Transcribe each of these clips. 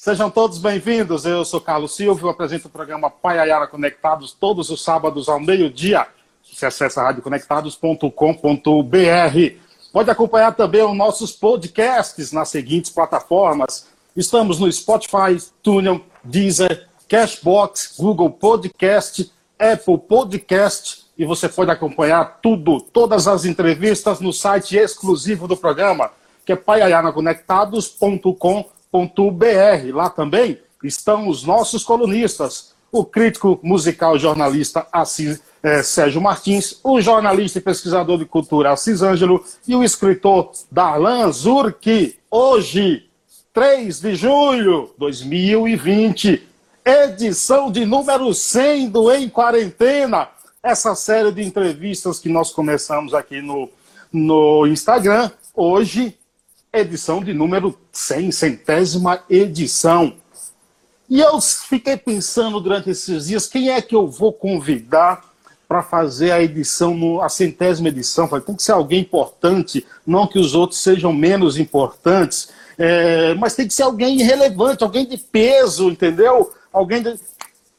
Sejam todos bem-vindos. Eu sou Carlos Silva, eu apresento o programa Paiaiara Conectados todos os sábados ao meio-dia. Você acessa radioconectados.com.br. Pode acompanhar também os nossos podcasts nas seguintes plataformas. Estamos no Spotify, Tunnel, Deezer, Cashbox, Google Podcast, Apple Podcast e você pode acompanhar tudo, todas as entrevistas no site exclusivo do programa, que é paiaianaconectados.com.br br Lá também estão os nossos colunistas, o crítico musical jornalista Assis, é, Sérgio Martins, o jornalista e pesquisador de cultura Assis Ângelo e o escritor Darlan Zurki. Hoje, 3 de julho de 2020, edição de número 100 do Em Quarentena. Essa série de entrevistas que nós começamos aqui no, no Instagram, hoje edição de número 100, centésima edição. E eu fiquei pensando durante esses dias, quem é que eu vou convidar para fazer a edição, a centésima edição? Falei, tem que ser alguém importante, não que os outros sejam menos importantes, é, mas tem que ser alguém relevante, alguém de peso, entendeu? Alguém de...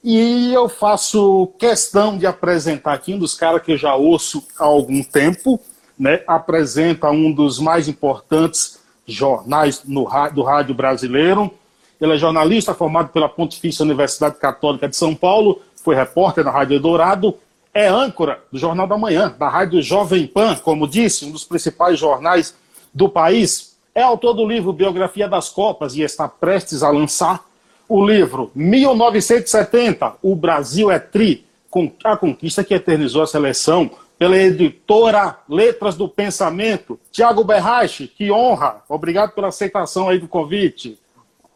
E eu faço questão de apresentar aqui um dos caras que eu já ouço há algum tempo, né? apresenta um dos mais importantes jornais no, do rádio brasileiro. Ele é jornalista formado pela Pontifícia Universidade Católica de São Paulo, foi repórter na Rádio Dourado, é âncora do Jornal da Manhã, da Rádio Jovem Pan, como disse, um dos principais jornais do país. É autor do livro Biografia das Copas e está prestes a lançar o livro 1970, O Brasil é Tri, a conquista que eternizou a seleção pela editora Letras do Pensamento. Tiago Berrache, que honra. Obrigado pela aceitação aí do convite.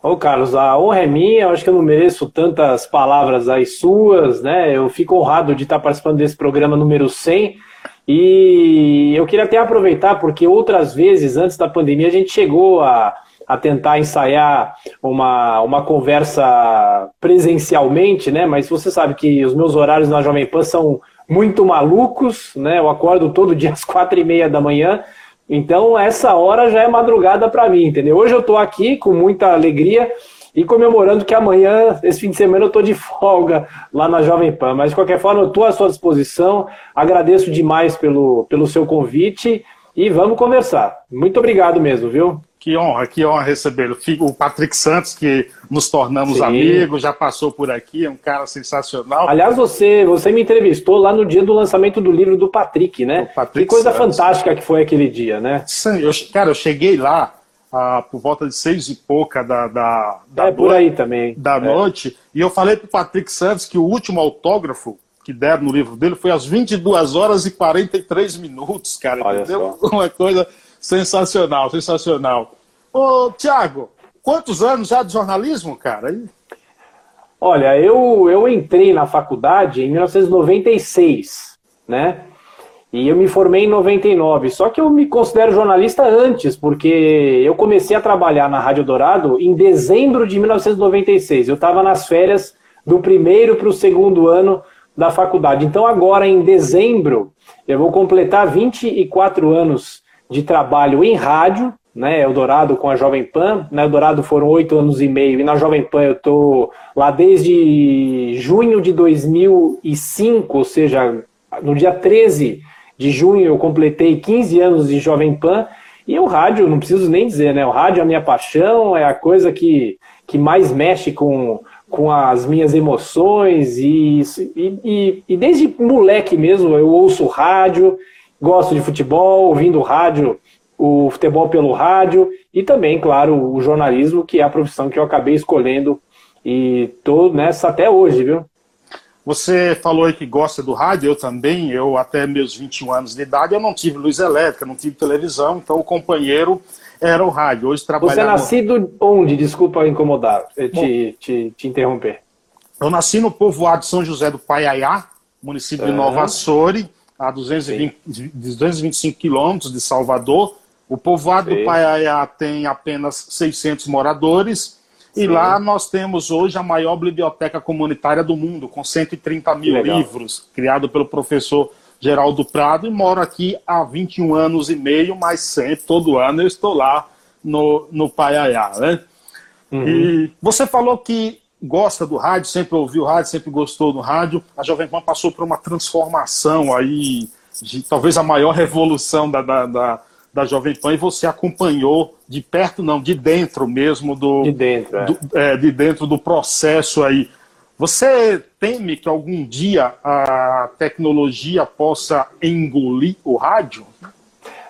Ô Carlos, a honra é minha, eu acho que eu não mereço tantas palavras aí suas, né? Eu fico honrado de estar participando desse programa número 100 e eu queria até aproveitar, porque outras vezes, antes da pandemia, a gente chegou a, a tentar ensaiar uma, uma conversa presencialmente, né? Mas você sabe que os meus horários na Jovem Pan são muito malucos, né? Eu acordo todo dia às quatro e meia da manhã, então essa hora já é madrugada para mim, entendeu? Hoje eu estou aqui com muita alegria e comemorando que amanhã, esse fim de semana, eu estou de folga lá na Jovem Pan. Mas de qualquer forma, eu estou à sua disposição. Agradeço demais pelo, pelo seu convite e vamos conversar. Muito obrigado mesmo, viu? Que honra, que honra recebê-lo. O Patrick Santos, que nos tornamos Sim. amigos, já passou por aqui, é um cara sensacional. Aliás, você, você me entrevistou lá no dia do lançamento do livro do Patrick, né? Patrick que coisa Santos. fantástica que foi aquele dia, né? Sim, eu, cara, eu cheguei lá ah, por volta de seis e pouca da, da, da, é, por aí também. da é. noite, e eu falei para o Patrick Santos que o último autógrafo que deram no livro dele foi às 22 horas e 43 minutos, cara, Olha entendeu? Só. Uma coisa Sensacional, sensacional. Ô, Tiago, quantos anos já de jornalismo, cara? Olha, eu, eu entrei na faculdade em 1996, né? E eu me formei em 99. Só que eu me considero jornalista antes, porque eu comecei a trabalhar na Rádio Dourado em dezembro de 1996. Eu estava nas férias do primeiro para o segundo ano da faculdade. Então, agora em dezembro, eu vou completar 24 anos de trabalho em rádio, né, Eldorado com a Jovem Pan. Na Eldorado foram oito anos e meio, e na Jovem Pan eu estou lá desde junho de 2005, ou seja, no dia 13 de junho eu completei 15 anos de Jovem Pan. E o rádio, não preciso nem dizer, né? O rádio é a minha paixão, é a coisa que, que mais mexe com, com as minhas emoções. E, e, e, e desde moleque mesmo eu ouço rádio, gosto de futebol, ouvindo rádio, o futebol pelo rádio e também, claro, o jornalismo, que é a profissão que eu acabei escolhendo e estou nessa até hoje, viu? Você falou aí que gosta do rádio, eu também, eu até meus 21 anos de idade, eu não tive luz elétrica, não tive televisão, então o companheiro era o rádio. Hoje trabalhava... Você é nascido onde? Desculpa incomodar, te, Bom, te, te, interromper. Eu nasci no povoado de São José do Paiaiá, município de Nova Açore, a 220, 225 quilômetros de Salvador. O povoado Sim. do Paiaiá tem apenas 600 moradores. Sim. E lá nós temos hoje a maior biblioteca comunitária do mundo, com 130 mil livros, criado pelo professor Geraldo Prado, e moro aqui há 21 anos e meio, mas sempre, todo ano, eu estou lá no, no Paiaiá. Né? Uhum. E você falou que gosta do rádio, sempre ouviu rádio, sempre gostou do rádio. A Jovem Pan passou por uma transformação aí, de talvez a maior revolução da, da, da, da Jovem Pan, e você acompanhou de perto, não, de dentro mesmo do. De dentro, é. do, é, de dentro do processo aí. Você teme que algum dia a tecnologia possa engolir o rádio?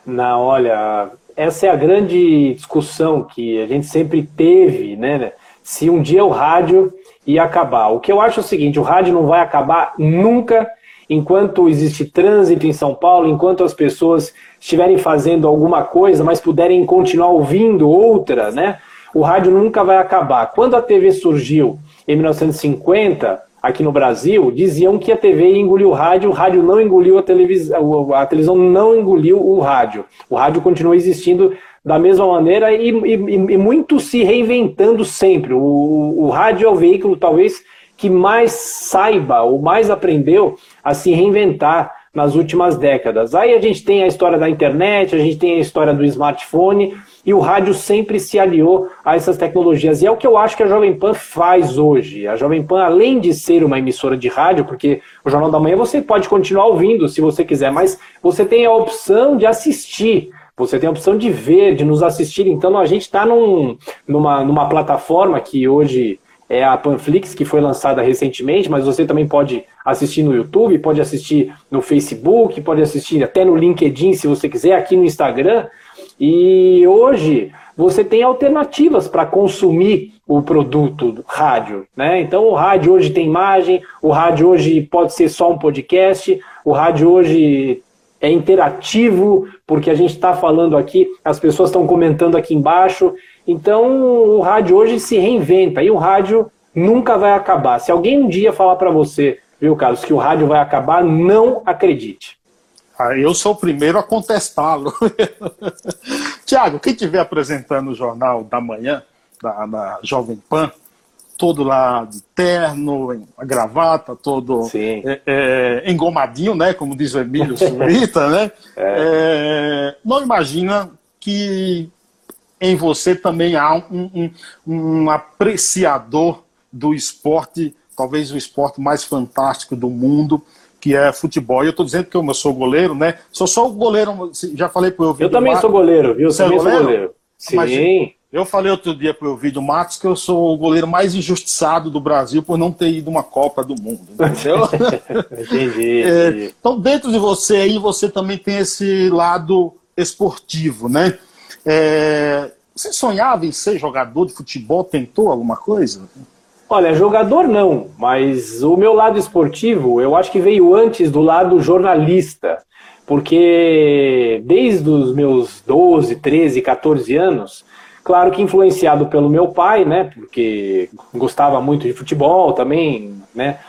Não, olha, essa é a grande discussão que a gente sempre teve, né? Se um dia o rádio ia acabar. O que eu acho é o seguinte: o rádio não vai acabar nunca enquanto existe trânsito em São Paulo, enquanto as pessoas estiverem fazendo alguma coisa, mas puderem continuar ouvindo outra, né? O rádio nunca vai acabar. Quando a TV surgiu em 1950, aqui no Brasil, diziam que a TV engoliu o rádio, o rádio não engoliu a televisão, a televisão não engoliu o rádio. O rádio continua existindo da mesma maneira e, e, e muito se reinventando sempre. O, o rádio é o veículo, talvez, que mais saiba ou mais aprendeu a se reinventar nas últimas décadas. Aí a gente tem a história da internet, a gente tem a história do smartphone, e o rádio sempre se aliou a essas tecnologias. E é o que eu acho que a Jovem Pan faz hoje. A Jovem Pan, além de ser uma emissora de rádio, porque o Jornal da Manhã você pode continuar ouvindo se você quiser, mas você tem a opção de assistir. Você tem a opção de ver, de nos assistir. Então a gente está num, numa, numa plataforma que hoje é a Panflix, que foi lançada recentemente, mas você também pode assistir no YouTube, pode assistir no Facebook, pode assistir até no LinkedIn, se você quiser, aqui no Instagram. E hoje você tem alternativas para consumir o produto rádio, né? Então o rádio hoje tem imagem, o rádio hoje pode ser só um podcast, o rádio hoje é interativo, porque a gente está falando aqui, as pessoas estão comentando aqui embaixo. Então o rádio hoje se reinventa e o rádio nunca vai acabar. Se alguém um dia falar para você, viu, Carlos, que o rádio vai acabar, não acredite. Ah, eu sou o primeiro a contestá-lo. Tiago, quem estiver apresentando o Jornal da Manhã, da, da, Jovem Pan, todo lá de terno, a gravata, todo é, é, engomadinho, né? Como diz o Emílio Surita, né? É. é. não imagina que em você também há um, um, um apreciador do esporte, talvez o esporte mais fantástico do mundo, que é futebol. E eu estou dizendo que eu sou goleiro, né? Sou só o goleiro, já falei para o Eu também sou goleiro, viu? Você é goleiro? sou goleiro. Sim. Mas eu falei outro dia para o vídeo Matos que eu sou o goleiro mais injustiçado do Brasil por não ter ido uma Copa do Mundo, entendeu? entendi, é, entendi. então, dentro de você aí, você também tem esse lado esportivo, né? É, você sonhava em ser jogador de futebol? Tentou alguma coisa? Olha, jogador não, mas o meu lado esportivo eu acho que veio antes do lado jornalista, porque desde os meus 12, 13, 14 anos, claro que influenciado pelo meu pai, né, porque gostava muito de futebol também, né,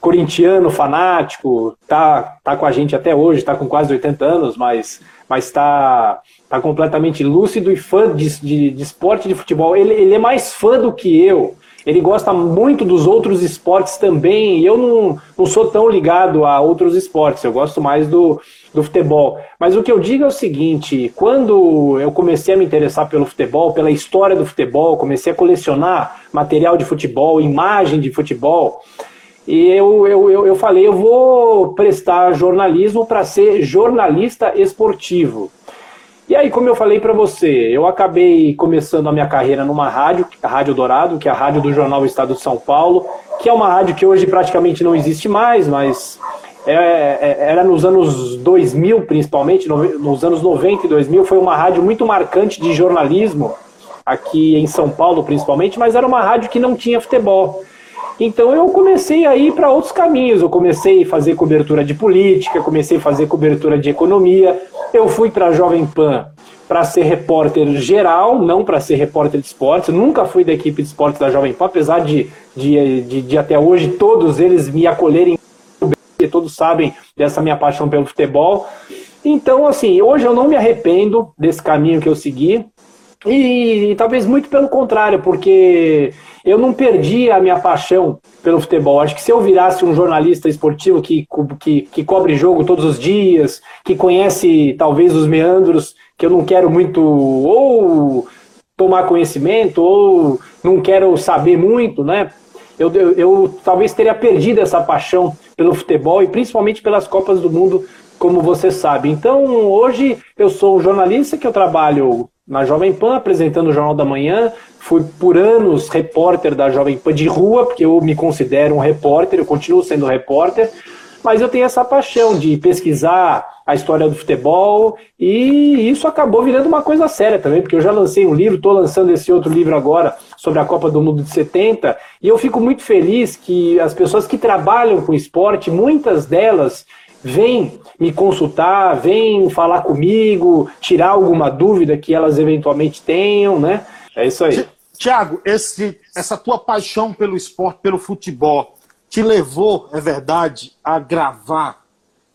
corintiano fanático, tá, tá com a gente até hoje, tá com quase 80 anos, mas mas tá, tá completamente lúcido e fã de, de, de esporte de futebol. Ele, ele é mais fã do que eu, ele gosta muito dos outros esportes também, eu não, não sou tão ligado a outros esportes, eu gosto mais do, do futebol. Mas o que eu digo é o seguinte: quando eu comecei a me interessar pelo futebol, pela história do futebol, comecei a colecionar material de futebol, imagem de futebol, e eu, eu, eu, eu falei, eu vou prestar jornalismo para ser jornalista esportivo. E aí, como eu falei para você, eu acabei começando a minha carreira numa rádio, a Rádio Dourado, que é a rádio do Jornal Estado de São Paulo, que é uma rádio que hoje praticamente não existe mais, mas é, é, era nos anos 2000, principalmente, nos anos 90 e 2000, foi uma rádio muito marcante de jornalismo, aqui em São Paulo principalmente, mas era uma rádio que não tinha futebol. Então eu comecei a ir para outros caminhos. Eu comecei a fazer cobertura de política, comecei a fazer cobertura de economia. Eu fui para a Jovem Pan para ser repórter geral, não para ser repórter de esportes. Nunca fui da equipe de esportes da Jovem Pan, apesar de, de, de, de até hoje todos eles me acolherem, porque todos sabem dessa minha paixão pelo futebol. Então, assim, hoje eu não me arrependo desse caminho que eu segui. E, e, talvez muito pelo contrário, porque eu não perdi a minha paixão pelo futebol. Acho que se eu virasse um jornalista esportivo que, que, que cobre jogo todos os dias, que conhece talvez os meandros, que eu não quero muito ou tomar conhecimento ou não quero saber muito, né? Eu, eu, eu, talvez teria perdido essa paixão pelo futebol e principalmente pelas Copas do Mundo, como você sabe. Então, hoje eu sou um jornalista que eu trabalho na Jovem Pan, apresentando o Jornal da Manhã. Fui por anos repórter da Jovem Pan de rua, porque eu me considero um repórter, eu continuo sendo repórter, mas eu tenho essa paixão de pesquisar a história do futebol e isso acabou virando uma coisa séria também, porque eu já lancei um livro, estou lançando esse outro livro agora sobre a Copa do Mundo de 70 e eu fico muito feliz que as pessoas que trabalham com esporte, muitas delas vêm me consultar, vêm falar comigo, tirar alguma dúvida que elas eventualmente tenham, né? É isso aí. Tiago, essa tua paixão pelo esporte, pelo futebol, te levou, é verdade, a gravar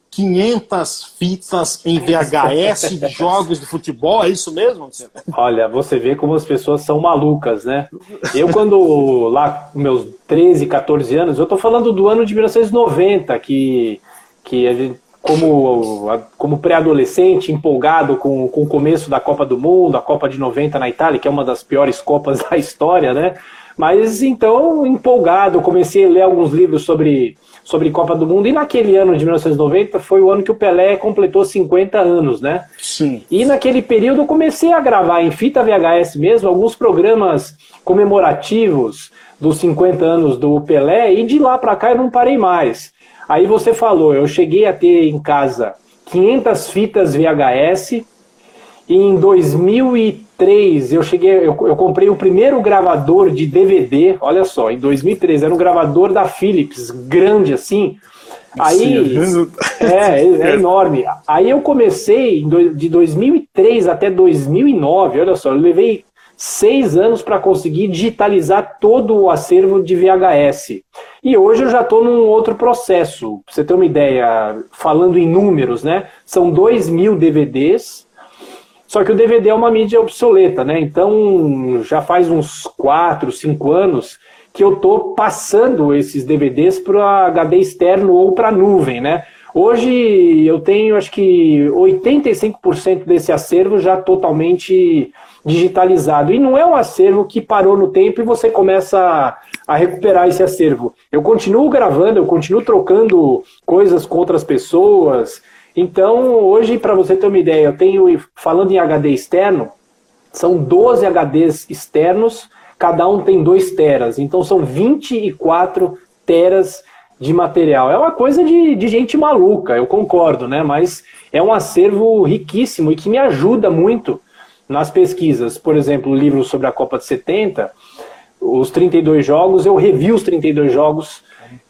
500 fitas em VHS de jogos de futebol, é isso mesmo? Olha, você vê como as pessoas são malucas, né? Eu, quando lá, meus 13, 14 anos, eu tô falando do ano de 1990, que, que a gente, como, como pré-adolescente, empolgado com, com o começo da Copa do Mundo, a Copa de 90 na Itália, que é uma das piores Copas da história, né? Mas então, empolgado, comecei a ler alguns livros sobre, sobre Copa do Mundo, e naquele ano de 1990 foi o ano que o Pelé completou 50 anos, né? Sim. E naquele período eu comecei a gravar em fita VHS mesmo alguns programas comemorativos dos 50 anos do Pelé, e de lá para cá eu não parei mais. Aí você falou, eu cheguei a ter em casa 500 fitas VHS. E em 2003 eu cheguei, eu, eu, comprei o primeiro gravador de DVD. Olha só, em 2003 era um gravador da Philips, grande assim. Aí é, é, é, enorme. Aí eu comecei de 2003 até 2009. Olha só, eu levei seis anos para conseguir digitalizar todo o acervo de VHS. E hoje eu já estou num outro processo. Pra você ter uma ideia, falando em números, né? São 2 mil DVDs, só que o DVD é uma mídia obsoleta, né? Então já faz uns 4, 5 anos que eu estou passando esses DVDs para HD externo ou para nuvem, né? Hoje eu tenho acho que 85% desse acervo já totalmente digitalizado. E não é um acervo que parou no tempo e você começa a, recuperar esse acervo. Eu continuo gravando, eu continuo trocando coisas com outras pessoas. Então, hoje, para você ter uma ideia, eu tenho, falando em HD externo, são 12 HDs externos, cada um tem 2 teras. Então, são 24 teras de material. É uma coisa de, de gente maluca, eu concordo, né? Mas é um acervo riquíssimo e que me ajuda muito nas pesquisas, por exemplo, o livro sobre a Copa de 70, os 32 jogos, eu revi os 32 jogos,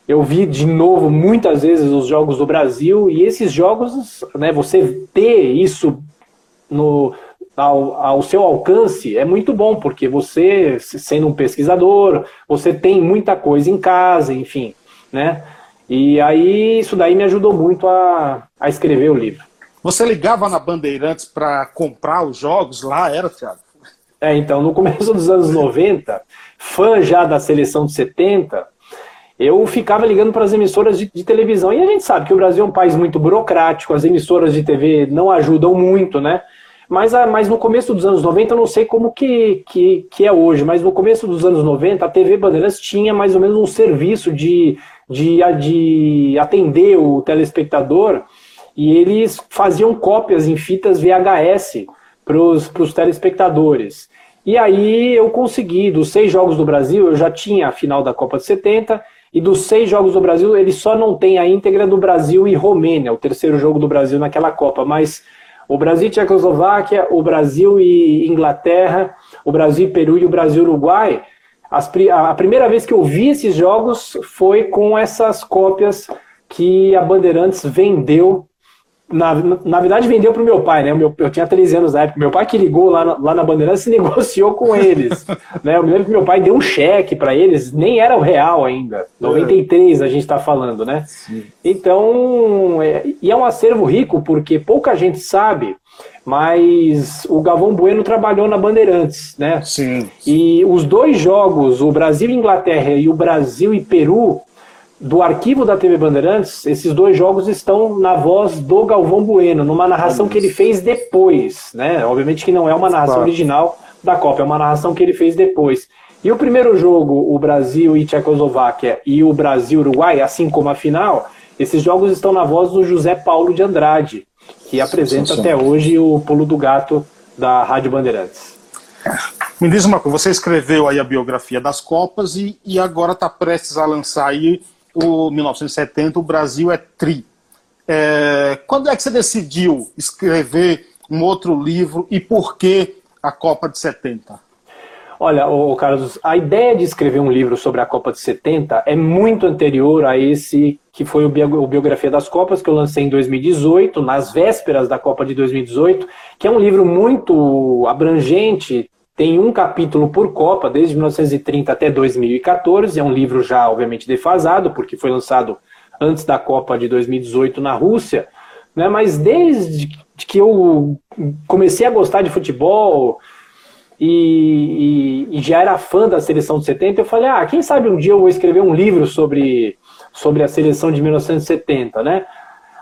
eu vi de novo muitas vezes os jogos do Brasil, e esses jogos, né, você ter isso no, ao, ao seu alcance é muito bom, porque você, sendo um pesquisador, você tem muita coisa em casa, enfim, né? E aí isso daí me ajudou muito a, a escrever o livro. Você ligava na Bandeirantes para comprar os jogos lá, era, Thiago? É, então, no começo dos anos 90, fã já da seleção de 70, eu ficava ligando para as emissoras de, de, televisão. E a gente sabe que o Brasil é um país muito burocrático, as emissoras de TV não ajudam muito, né? Mas, a, mas no começo dos anos 90, eu não sei como que, que, que é hoje, mas no começo dos anos 90, a TV Bandeirantes tinha mais ou menos um serviço de, de, de atender o telespectador e eles faziam cópias em fitas VHS para os telespectadores. E aí eu consegui, dos seis jogos do Brasil, eu já tinha a final da Copa de 70, e dos seis jogos do Brasil, ele só não tem a íntegra do Brasil e Romênia, o terceiro jogo do Brasil naquela Copa, mas o Brasil e Tchecoslováquia, o Brasil e Inglaterra, o Brasil e Peru e o Brasil e Uruguai, as, a primeira vez que eu vi esses jogos foi com essas cópias que a Bandeirantes vendeu na, na verdade, vendeu para o meu pai, né? Meu, eu tinha 13 anos na época. Meu pai que ligou lá na, lá na Bandeirantes e negociou com eles. né? Eu me lembro que meu pai deu um cheque para eles, nem era o real ainda. 93 a gente está falando, né? Sim. Então, é, e é um acervo rico porque pouca gente sabe, mas o Galvão Bueno trabalhou na Bandeirantes, né? Sim. E os dois jogos, o Brasil e Inglaterra e o Brasil e Peru, do arquivo da TV Bandeirantes, esses dois jogos estão na voz do Galvão Bueno, numa narração que ele fez depois, né? Obviamente que não é uma narração original da Copa, é uma narração que ele fez depois. E o primeiro jogo, o Brasil e Tchecoslováquia e o Brasil-Uruguai, assim como a final, esses jogos estão na voz do José Paulo de Andrade, que apresenta até hoje o Pulo do Gato da Rádio Bandeirantes. Me diz uma coisa, você escreveu aí a biografia das Copas e, e agora está prestes a lançar aí o 1970, o Brasil é tri. É, quando é que você decidiu escrever um outro livro e por que a Copa de 70? Olha, o Carlos, a ideia de escrever um livro sobre a Copa de 70 é muito anterior a esse que foi o Biografia das Copas, que eu lancei em 2018, nas vésperas da Copa de 2018, que é um livro muito abrangente, tem um capítulo por Copa, desde 1930 até 2014, é um livro já, obviamente, defasado, porque foi lançado antes da Copa de 2018 na Rússia, né? mas desde que eu comecei a gostar de futebol, e, e, e, já era fã da seleção de 70, eu falei, ah, quem sabe um dia eu vou escrever um livro sobre, sobre a seleção de 1970, né?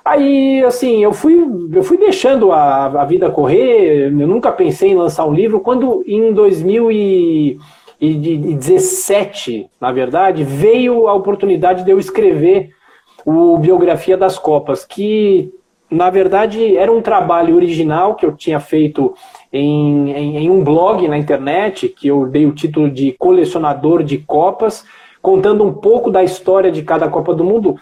Aí, assim, eu fui, eu fui deixando a, a vida correr, eu nunca pensei em lançar um livro, quando em 2017, na verdade, veio a oportunidade de eu escrever o Biografia das Copas, que na verdade, era um trabalho original que eu tinha feito em, em, em, um blog na internet, que eu dei o título de Colecionador de Copas, contando um pouco da história de cada Copa do Mundo,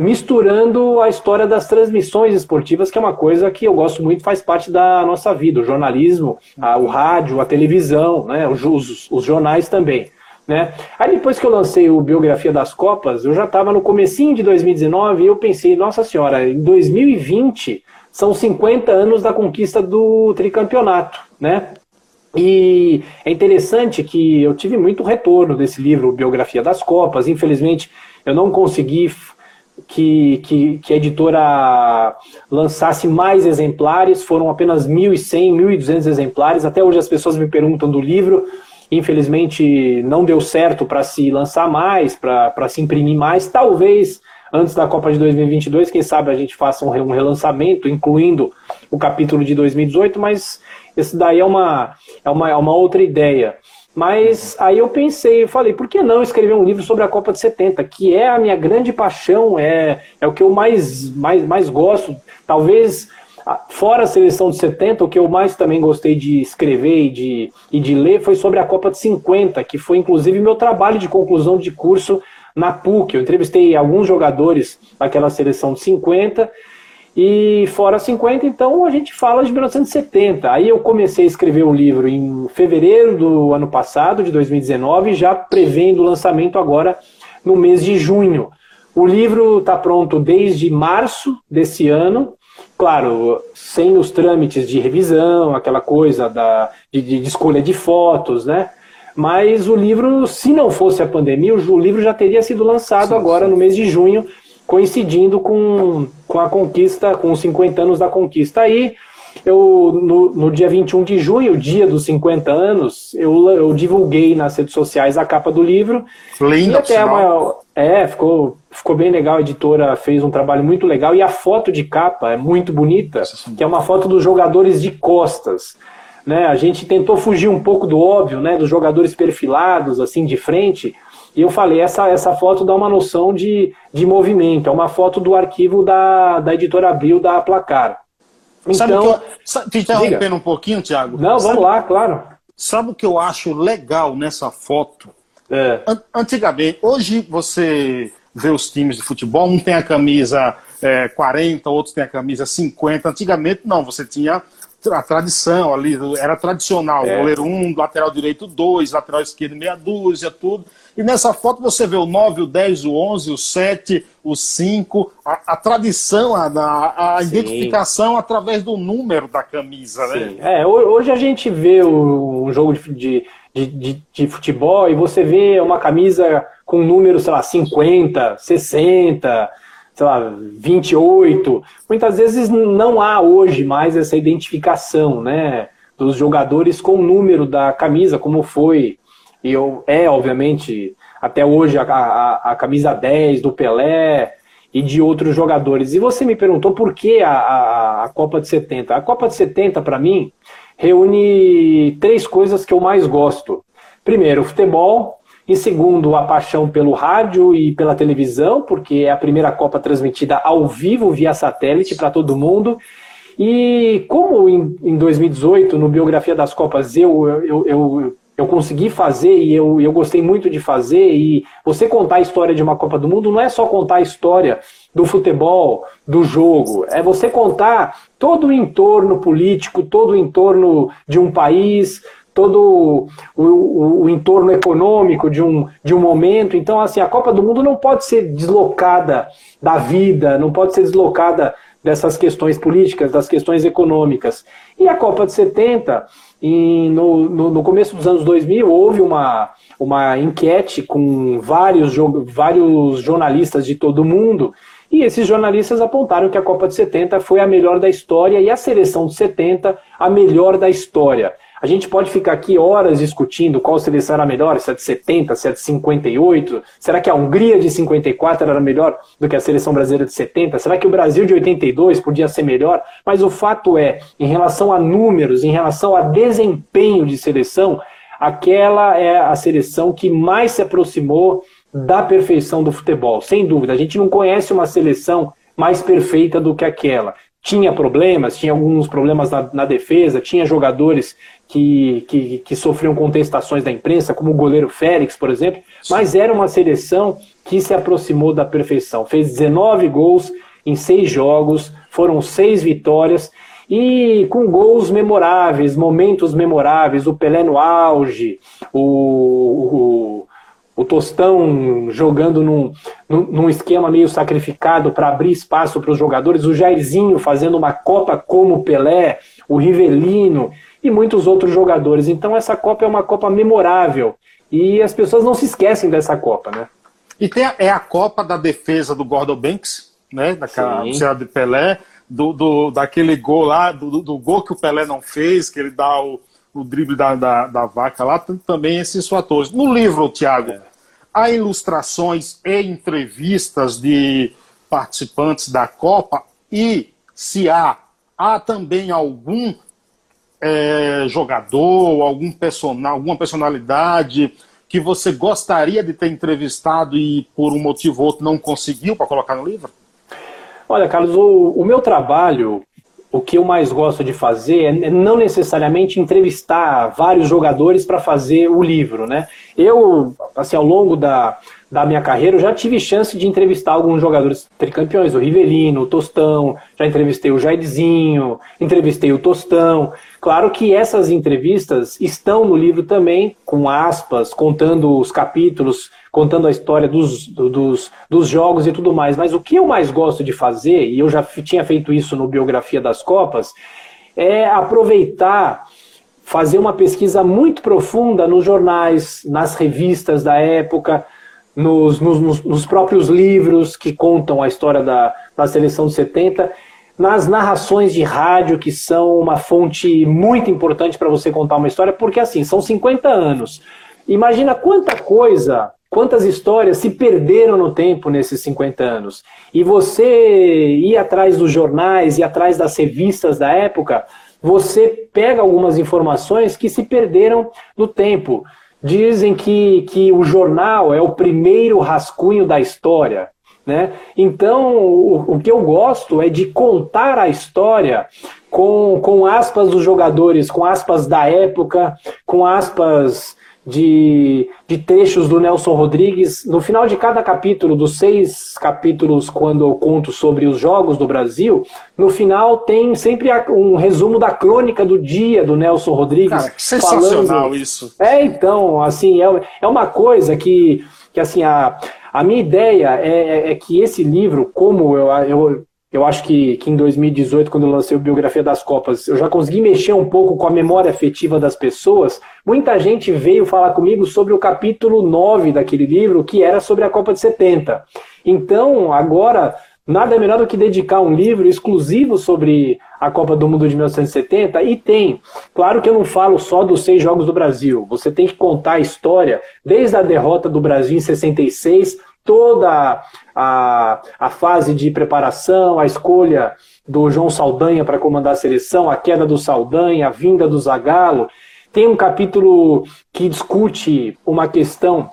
misturando a história das transmissões esportivas, que é uma coisa que eu gosto muito, faz parte da nossa vida, o jornalismo, a, o rádio, a televisão, né, os, os, os jornais também. Né? Aí depois que eu lancei o Biografia das Copas, eu já estava no comecinho de 2019 e eu pensei, nossa senhora, em 2020 são 50 anos da conquista do tricampeonato, né? E é interessante que eu tive muito retorno desse livro, Biografia das Copas. Infelizmente, eu não consegui que, que, que a editora lançasse mais exemplares, foram apenas 1.100, 1.200 exemplares. Até hoje as pessoas me perguntam do livro, Infelizmente não deu certo para se lançar mais, para se imprimir mais. Talvez antes da Copa de 2022, quem sabe a gente faça um relançamento, incluindo o capítulo de 2018, mas esse daí é uma, é uma, é uma outra ideia. Mas aí eu pensei, eu falei, por que não escrever um livro sobre a Copa de 70, que é a minha grande paixão, é, é o que eu mais, mais, mais gosto. Talvez ah, fora a seleção de 70, o que eu mais também gostei de escrever e de, e de ler foi sobre a Copa de 50, que foi inclusive meu trabalho de conclusão de curso na PUC. Eu entrevistei alguns jogadores daquela seleção de 50 e fora 50, então a gente fala de 1970. Aí eu comecei a escrever o livro em fevereiro do ano passado, de 2019, já prevendo o lançamento agora no mês de junho. O livro está pronto desde março desse ano claro, sem os trâmites de revisão, aquela coisa da, de, de, escolha de fotos, né? Mas o livro, se não fosse a pandemia, o, livro já teria sido lançado sim, agora sim. no mês de junho, coincidindo com, com a conquista, com os 50 anos da conquista. Aí, eu, no, no dia 21 de junho, dia dos 50 anos, eu, eu divulguei nas redes sociais a capa do livro. Lindo, e até uma, É, ficou ficou bem legal, a editora fez um trabalho muito legal e a foto de capa é muito bonita, que é uma foto dos jogadores de costas. Né? A gente tentou fugir um pouco do óbvio, né? dos jogadores perfilados, assim, de frente, e eu falei, essa, essa foto dá uma noção de, de movimento, é uma foto do arquivo da, da editora Abril da Placar. Então, sabe que eu, sabe, te interrompendo um pouquinho, Tiago? Não, vamos sabe, lá, claro. Sabe o que eu acho legal nessa foto? É. Antigamente, hoje você ver os times de futebol, um tem a camisa é, 40, outros tem a camisa 50. Antigamente, não, você tinha a tradição ali, era tradicional, é. goleiro 1, um, lateral direito 2, lateral esquerdo meia dúzia, tudo. E nessa foto você vê o 9, o 10, o 11, o 7, o 5, a, a tradição, a, a, identificação através do número da camisa, né? Sim. né? É, hoje a gente vê um jogo de, de, de, de futebol e você vê uma camisa com número, sei lá, 50, 60, sei lá, 28. Muitas vezes não há hoje mais essa identificação, né, dos jogadores com o número da camisa, como foi, e eu, é, obviamente, até hoje a, a, a camisa 10 do Pelé e de outros jogadores. E você me perguntou por que a, a, a Copa de 70. A Copa de 70, para mim, reúne três coisas que eu mais gosto primeiro, o futebol, em segundo, a paixão pelo rádio e pela televisão, porque é a primeira Copa transmitida ao vivo via satélite para todo mundo. E como em, em 2018, no Biografia das Copas, eu, eu, eu, eu consegui fazer e eu, eu gostei muito de fazer, e você contar a história de uma Copa do Mundo não é só contar a história do futebol, do jogo, é você contar todo o entorno político, todo o entorno de um país, todo o, o, o, entorno econômico de um, de um momento. Então, assim, a Copa do Mundo não pode ser deslocada da vida, não pode ser deslocada dessas questões políticas, das questões econômicas. E a Copa de 70, em, no, no, no, começo dos anos 2000, houve uma, uma enquete com vários, vários jornalistas de todo o mundo, e esses jornalistas apontaram que a Copa de 70 foi a melhor da história e a seleção de 70 a melhor da história. A gente pode ficar aqui horas discutindo qual seleção era melhor, se é de 70, se é de 58. Será que a Hungria de 54 era melhor do que a seleção brasileira de 70? Será que o Brasil de 82 podia ser melhor? Mas o fato é, em relação a números, em relação a desempenho de seleção, aquela é a seleção que mais se aproximou da perfeição do futebol, sem dúvida. A gente não conhece uma seleção mais perfeita do que aquela. Tinha problemas, tinha alguns problemas na, na defesa, tinha jogadores que, que, que, sofriam contestações da imprensa, como o goleiro Félix, por exemplo, mas era uma seleção que se aproximou da perfeição. Fez 19 gols em seis jogos, foram seis vitórias e com gols memoráveis, momentos memoráveis, o Pelé no auge, o, o, o Tostão jogando num, num esquema meio sacrificado para abrir espaço para os jogadores, o Jairzinho fazendo uma Copa como o Pelé, o Rivelino e muitos outros jogadores. Então essa Copa é uma Copa memorável e as pessoas não se esquecem dessa Copa, né? E tem a, é a Copa da defesa do Gordon Banks, né? Daquela de Pelé, do, do, daquele gol lá, do, do, gol que o Pelé não fez, que ele dá o, o drible da, da, da vaca lá, também esses fatores. No livro, Tiago, é. Há ilustrações e entrevistas de participantes da Copa e se há, há também algum é, jogador, algum personal, alguma personalidade que você gostaria de ter entrevistado e por um motivo ou outro não conseguiu para colocar no livro? Olha, Carlos, o, o, meu trabalho, o que eu mais gosto de fazer é não necessariamente entrevistar vários jogadores para fazer o livro, né? Eu, assim, ao longo da, da minha carreira, eu já tive chance de entrevistar alguns jogadores tricampeões, o Rivelino, o Tostão, já entrevistei o Jairzinho, entrevistei o Tostão. Claro que essas entrevistas estão no livro também, com aspas, contando os capítulos, contando a história dos, dos, dos jogos e tudo mais. Mas o que eu mais gosto de fazer, e eu já tinha feito isso no Biografia das Copas, é aproveitar fazer uma pesquisa muito profunda nos jornais, nas revistas da época, nos, nos, nos, próprios livros que contam a história da, da seleção de 70, nas narrações de rádio, que são uma fonte muito importante para você contar uma história, porque assim, são 50 anos. Imagina quanta coisa, quantas histórias se perderam no tempo nesses 50 anos. E você ir atrás dos jornais, ir atrás das revistas da época, você pega algumas informações que se perderam no tempo. Dizem que, que o jornal é o primeiro rascunho da história. Né? Então, o, o que eu gosto é de contar a história com, com aspas dos jogadores, com aspas da época, com aspas de, de trechos do Nelson Rodrigues. No final de cada capítulo, dos seis capítulos, quando eu conto sobre os jogos do Brasil, no final tem sempre um resumo da crônica do dia do Nelson Rodrigues. Cara, que sensacional falando... isso. É, então, assim, é, é uma coisa que, que assim, a, a minha ideia é, é, é que esse livro, como eu, eu eu acho que, que em 2018, quando eu lancei o Biografia das Copas, eu já consegui mexer um pouco com a memória afetiva das pessoas. Muita gente veio falar comigo sobre o capítulo 9 daquele livro, que era sobre a Copa de 70. Então, agora, nada melhor do que dedicar um livro exclusivo sobre a Copa do Mundo de 1970. E tem. Claro que eu não falo só dos seis jogos do Brasil. Você tem que contar a história, desde a derrota do Brasil em 66 toda a, a fase de preparação, a escolha do João Saldanha para comandar a seleção, a queda do Saldanha, a vinda do Zagallo. Tem um capítulo que discute uma questão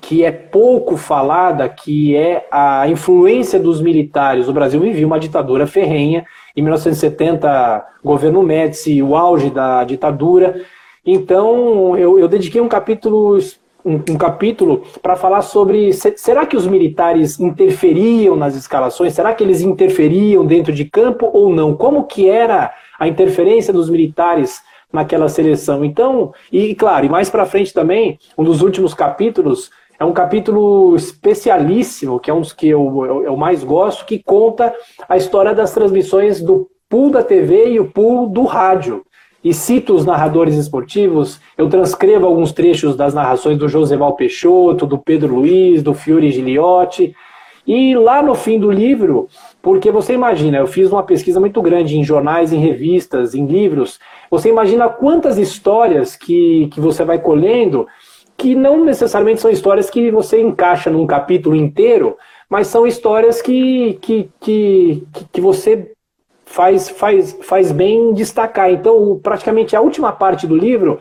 que é pouco falada, que é a influência dos militares. O Brasil vivia uma ditadura ferrenha. Em 1970, governo Médici, o auge da ditadura. Então, eu, eu dediquei um capítulo um, um capítulo para falar sobre se, será que os militares interferiam nas escalações? Será que eles interferiam dentro de campo ou não? Como que era a interferência dos militares naquela seleção? Então, e claro, e mais para frente também, um dos últimos capítulos é um capítulo especialíssimo, que é um dos que eu, eu, eu mais gosto, que conta a história das transmissões do pool da TV e o pool do rádio e cito os narradores esportivos, eu transcrevo alguns trechos das narrações do Joseval Peixoto, do Pedro Luiz, do Fiore Giliotti, e lá no fim do livro, porque você imagina, eu fiz uma pesquisa muito grande em jornais, em revistas, em livros, você imagina quantas histórias que, que você vai colhendo, que não necessariamente são histórias que você encaixa num capítulo inteiro, mas são histórias que, que, que, que você faz, faz, faz bem destacar. Então, praticamente a última parte do livro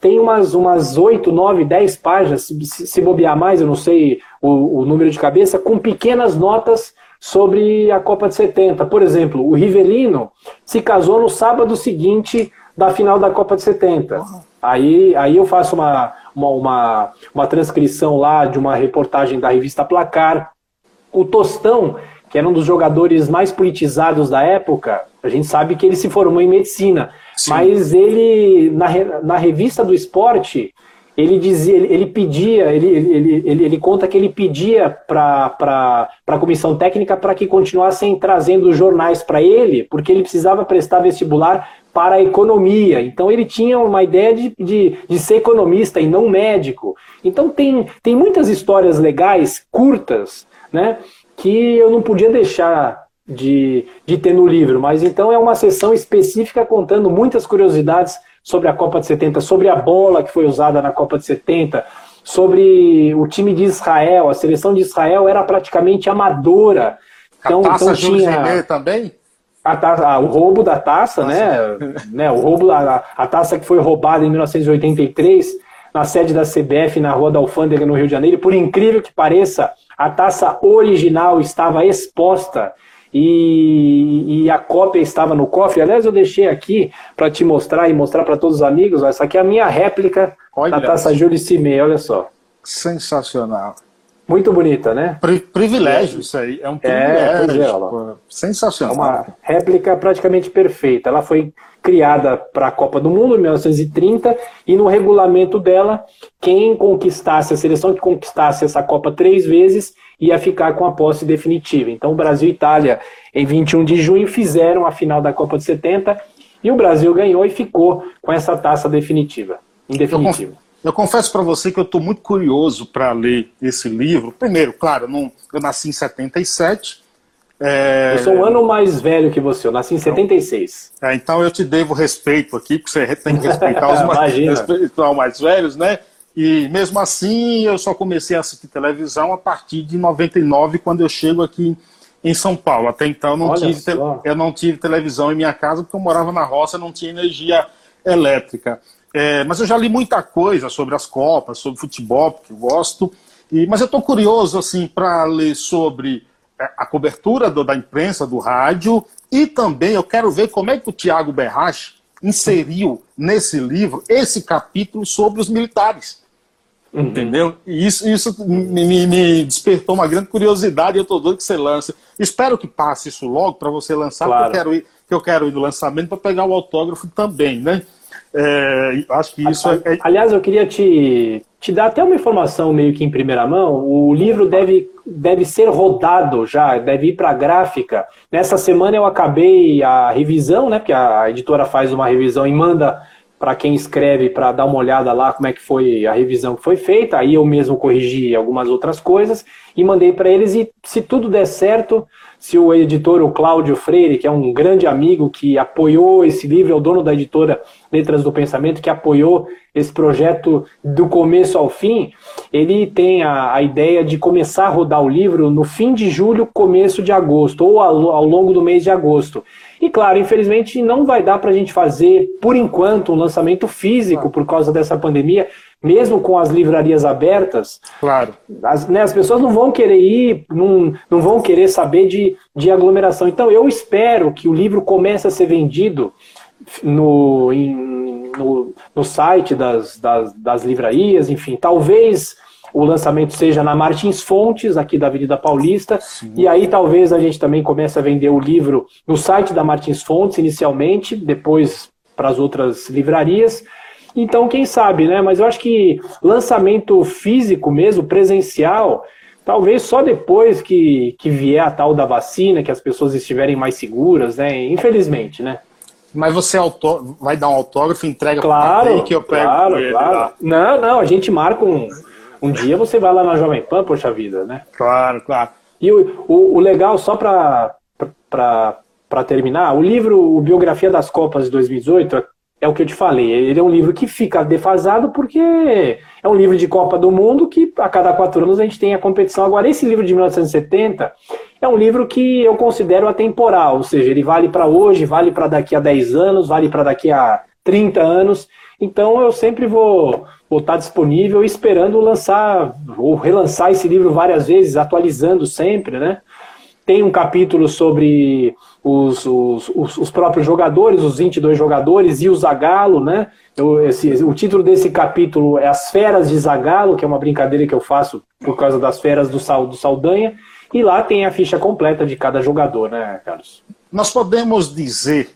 tem umas, umas 8, 9, 10 páginas, se, se bobear mais, eu não sei o, o número de cabeça, com pequenas notas sobre a Copa de 70. Por exemplo, o Rivelino se casou no sábado seguinte da final da Copa de 70. Aí, aí eu faço uma, uma, uma, uma transcrição lá de uma reportagem da revista Placar. O Tostão que era um dos jogadores mais politizados da época, a gente sabe que ele se formou em medicina. Sim. Mas ele, na, na revista do esporte, ele dizia, ele, pedia, ele, ele, ele, ele, conta que ele pedia para a comissão técnica para que continuassem trazendo jornais para ele, porque ele precisava prestar vestibular para a economia. Então ele tinha uma ideia de, de, de ser economista e não médico. Então tem, tem muitas histórias legais, curtas, né? Que eu não podia deixar de, de ter no livro. Mas então é uma sessão específica contando muitas curiosidades sobre a Copa de 70, sobre a bola que foi usada na Copa de 70, sobre o time de Israel. A seleção de Israel era praticamente amadora. Então, a taça então tinha também? A taça, o roubo da taça, né? né? O roubo, a, a taça que foi roubada em 1983 na sede da CBF na Rua da Alfândega, no Rio de Janeiro. Por incrível que pareça, a taça original estava exposta e, e, a cópia estava no cofre. Aliás, eu deixei aqui para te mostrar e mostrar para todos os amigos. Essa aqui é a minha réplica olha da taça Júlio Cimei, olha só. Sensacional. Muito bonita, né? Pri privilégio isso aí, é um é, privilégio. É, é, sensacional. É uma réplica praticamente perfeita. Ela foi criada para a Copa do Mundo em 1930 e no regulamento dela, quem conquistasse a seleção que conquistasse essa Copa três vezes ia ficar com a posse definitiva. Então, o Brasil e Itália, em 21 de junho, fizeram a final da Copa de 70 e o Brasil ganhou e ficou com essa taça definitiva, em definitivo. Eu, confesso para você que eu estou muito curioso para ler esse livro. Primeiro, claro, não, eu nasci em 77, é... Eu sou um ano mais velho que você, eu nasci em 76. É, então eu te devo respeito aqui, porque você tem que respeitar os mais, respeitar os mais velhos, né? E mesmo assim, eu só comecei a assistir televisão a partir de 99, quando eu chego aqui em São Paulo. Até então eu não, tive, eu não tive televisão em minha casa, porque eu morava na roça, não tinha energia elétrica. É, mas eu já li muita coisa sobre as Copas, sobre futebol, porque eu gosto. E, mas eu estou curioso assim para ler sobre a cobertura do, da imprensa, do rádio, e também eu quero ver como é que o Tiago Berrache inseriu nesse livro esse capítulo sobre os militares. Uhum. Entendeu? E isso, isso me, me, despertou uma grande curiosidade e eu estou doido que você lance. Espero que passe isso logo para você lançar, claro. porque eu quero ir, eu quero ir no lançamento para pegar o autógrafo também, né? É, acho que isso é, é... Aliás, eu queria te, te dar até uma informação meio que em primeira mão. O livro deve, deve ser rodado já, deve ir para a gráfica. Nessa semana eu acabei a revisão, né? Porque a editora faz uma revisão e manda para quem escreve para dar uma olhada lá como é que foi a revisão que foi feita. Aí eu mesmo corrigi algumas outras coisas e mandei para eles. E se tudo der certo, se o editor, o Cláudio Freire, que é um grande amigo que apoiou esse livro, é o dono da editora Letras do Pensamento, que apoiou esse projeto do começo ao fim, ele tem a, a ideia de começar a rodar o livro no fim de julho, começo de agosto, ou ao, ao longo do mês de agosto. E claro, infelizmente não vai dar para a gente fazer, por enquanto, um lançamento físico por causa dessa pandemia, mesmo com as livrarias abertas. Claro. As, né, as pessoas não vão querer ir, não, não vão querer saber de, de aglomeração. Então eu espero que o livro comece a ser vendido no, em, no, no site das, das, das livrarias, enfim, talvez o lançamento seja na Martins Fontes, aqui da Avenida Paulista, Sim. e aí talvez a gente também comece a vender o livro no site da Martins Fontes inicialmente, depois para as outras livrarias. Então, quem sabe, né? Mas eu acho que lançamento físico mesmo, presencial, talvez só depois que, que vier a tal da vacina, que as pessoas estiverem mais seguras, né? Infelizmente, né? Mas você vai dar um autógrafo, entrega claro, para que eu pego claro, ele claro. Lá. Não, não, a gente marca um, um dia, você vai lá na Jovem Pan, poxa vida, né? Claro, claro. E o, o, o legal, só para terminar, o livro o Biografia das Copas de 2018 é o que eu te falei. Ele é um livro que fica defasado porque é um livro de Copa do Mundo que a cada quatro anos a gente tem a competição. Agora, esse livro de 1970 é um livro que eu considero atemporal, ou seja, ele vale para hoje, vale para daqui a 10 anos, vale para daqui a 30 anos. Então eu sempre vou, vou estar disponível esperando lançar ou relançar esse livro várias vezes, atualizando sempre, né? Tem um capítulo sobre os, os, os, os próprios jogadores, os 22 jogadores e o Zagalo, né? Eu, esse, o título desse capítulo é As Feras de Zagalo, que é uma brincadeira que eu faço por causa das feras do, Sal, do Saldanha. E lá tem a ficha completa de cada jogador, né, Carlos? Nós podemos dizer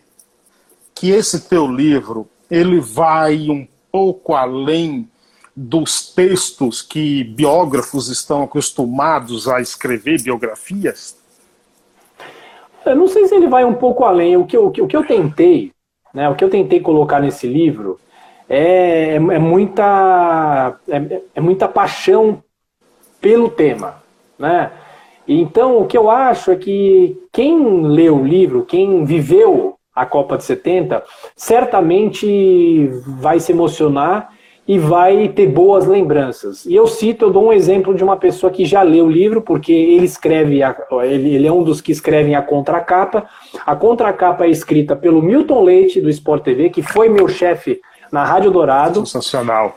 que esse teu livro ele vai um pouco além dos textos que biógrafos estão acostumados a escrever biografias? Eu não sei se ele vai um pouco além. O que eu, o que eu tentei, né, o que eu tentei colocar nesse livro é, é, é muita, é, é muita paixão pelo tema, né? Então, o que eu acho é que quem lê o livro, quem viveu a Copa de 70, certamente vai se emocionar e vai ter boas lembranças. E eu cito, eu dou um exemplo de uma pessoa que já leu o livro, porque ele escreve, a, ele, ele, é um dos que escrevem a contracapa. A contracapa é escrita pelo Milton Leite, do Sport TV, que foi meu chefe na Rádio Dourado. Sensacional.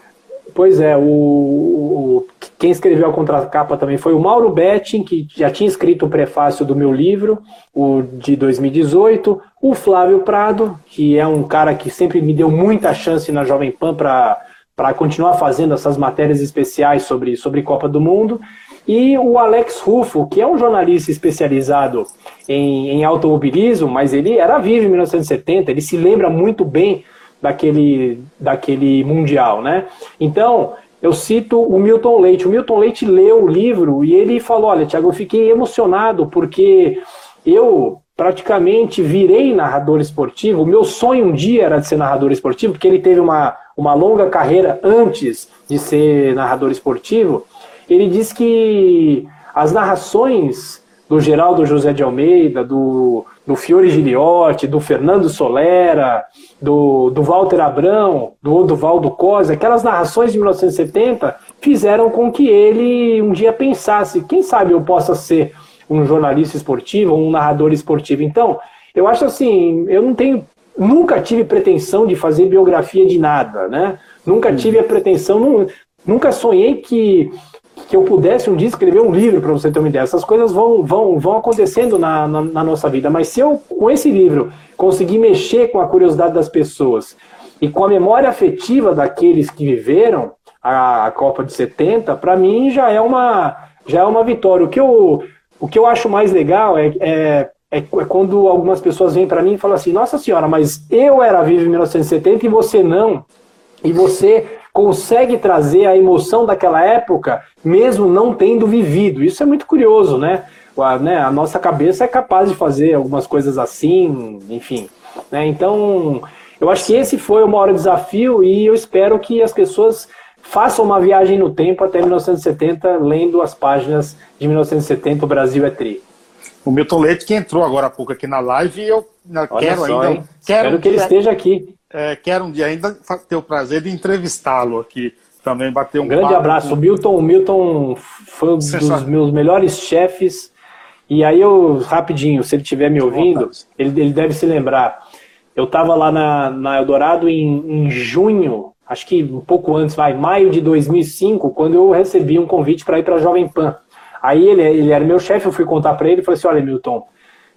Pois é, o, o, quem escreveu a contracapa também foi o Mauro Betting, que já tinha escrito o prefácio do meu livro, o de 2018. O Flávio Prado, que é um cara que sempre me deu muita chance na Jovem Pan para para continuar fazendo essas matérias especiais sobre, sobre Copa do Mundo. E o Alex Rufo, que é um jornalista especializado em, em automobilismo, mas ele era vivo em 1970, ele se lembra muito bem daquele, daquele Mundial, né? Então, eu cito o Milton Leite. O Milton Leite leu o livro e ele falou: Olha, Tiago, eu fiquei emocionado porque eu praticamente virei narrador esportivo. O meu sonho um dia era de ser narrador esportivo, porque ele teve uma, uma longa carreira antes de ser narrador esportivo. Ele diz que as narrações do Geraldo José de Almeida, do, do Fiore Giliotti, do Fernando Solera, do, do Walter Abrão, do Oduvaldo Cosa, aquelas narrações de 1970 fizeram com que ele um dia pensasse, quem sabe eu possa ser um jornalista esportivo, um narrador esportivo. Então, eu acho assim, eu não tenho, nunca tive pretensão de fazer biografia de nada, né? Nunca uhum. tive a pretensão, nunca sonhei que, que eu pudesse um dia escrever um livro, para você ter uma ideia. Essas coisas vão, vão, vão acontecendo na, na, na nossa vida. Mas se eu, com esse livro, conseguir mexer com a curiosidade das pessoas e com a memória afetiva daqueles que viveram a, a Copa de 70, para mim já é uma já é uma vitória. O que eu o que eu acho mais legal é, é, é quando algumas pessoas vêm para mim e falam assim: Nossa senhora, mas eu era vivo em 1970 e você não. E você consegue trazer a emoção daquela época, mesmo não tendo vivido. Isso é muito curioso, né? A, né, a nossa cabeça é capaz de fazer algumas coisas assim, enfim. Né? Então, eu acho que esse foi o maior desafio e eu espero que as pessoas Faça uma viagem no tempo até 1970, lendo as páginas de 1970, o Brasil é tri. O Milton Leite, que entrou agora há pouco aqui na live, e eu Olha quero só, ainda. Hein? Quero Espero que ele esteja aqui. É, quero um dia ainda ter o prazer de entrevistá-lo aqui. Também bater um, um grande abraço. Com... O Milton, o Milton foi um dos meus melhores chefes. E aí eu, rapidinho, se ele estiver me ouvindo, ele, ele deve se lembrar. Eu estava lá na, na Eldorado em, em junho, acho que um pouco antes, vai, maio de 2005, quando eu recebi um convite para ir para a Jovem Pan. Aí ele, ele era meu chefe, eu fui contar para ele e falei assim: olha, Milton,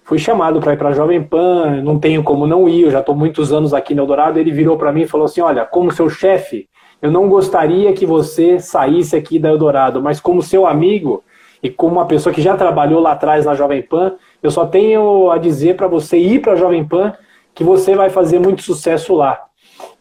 fui chamado para ir para a Jovem Pan, não tenho como não ir, eu já estou muitos anos aqui no Eldorado. Ele virou para mim e falou assim: olha, como seu chefe, eu não gostaria que você saísse aqui da Eldorado, mas como seu amigo e como uma pessoa que já trabalhou lá atrás na Jovem Pan, eu só tenho a dizer para você ir para a Jovem Pan que você vai fazer muito sucesso lá.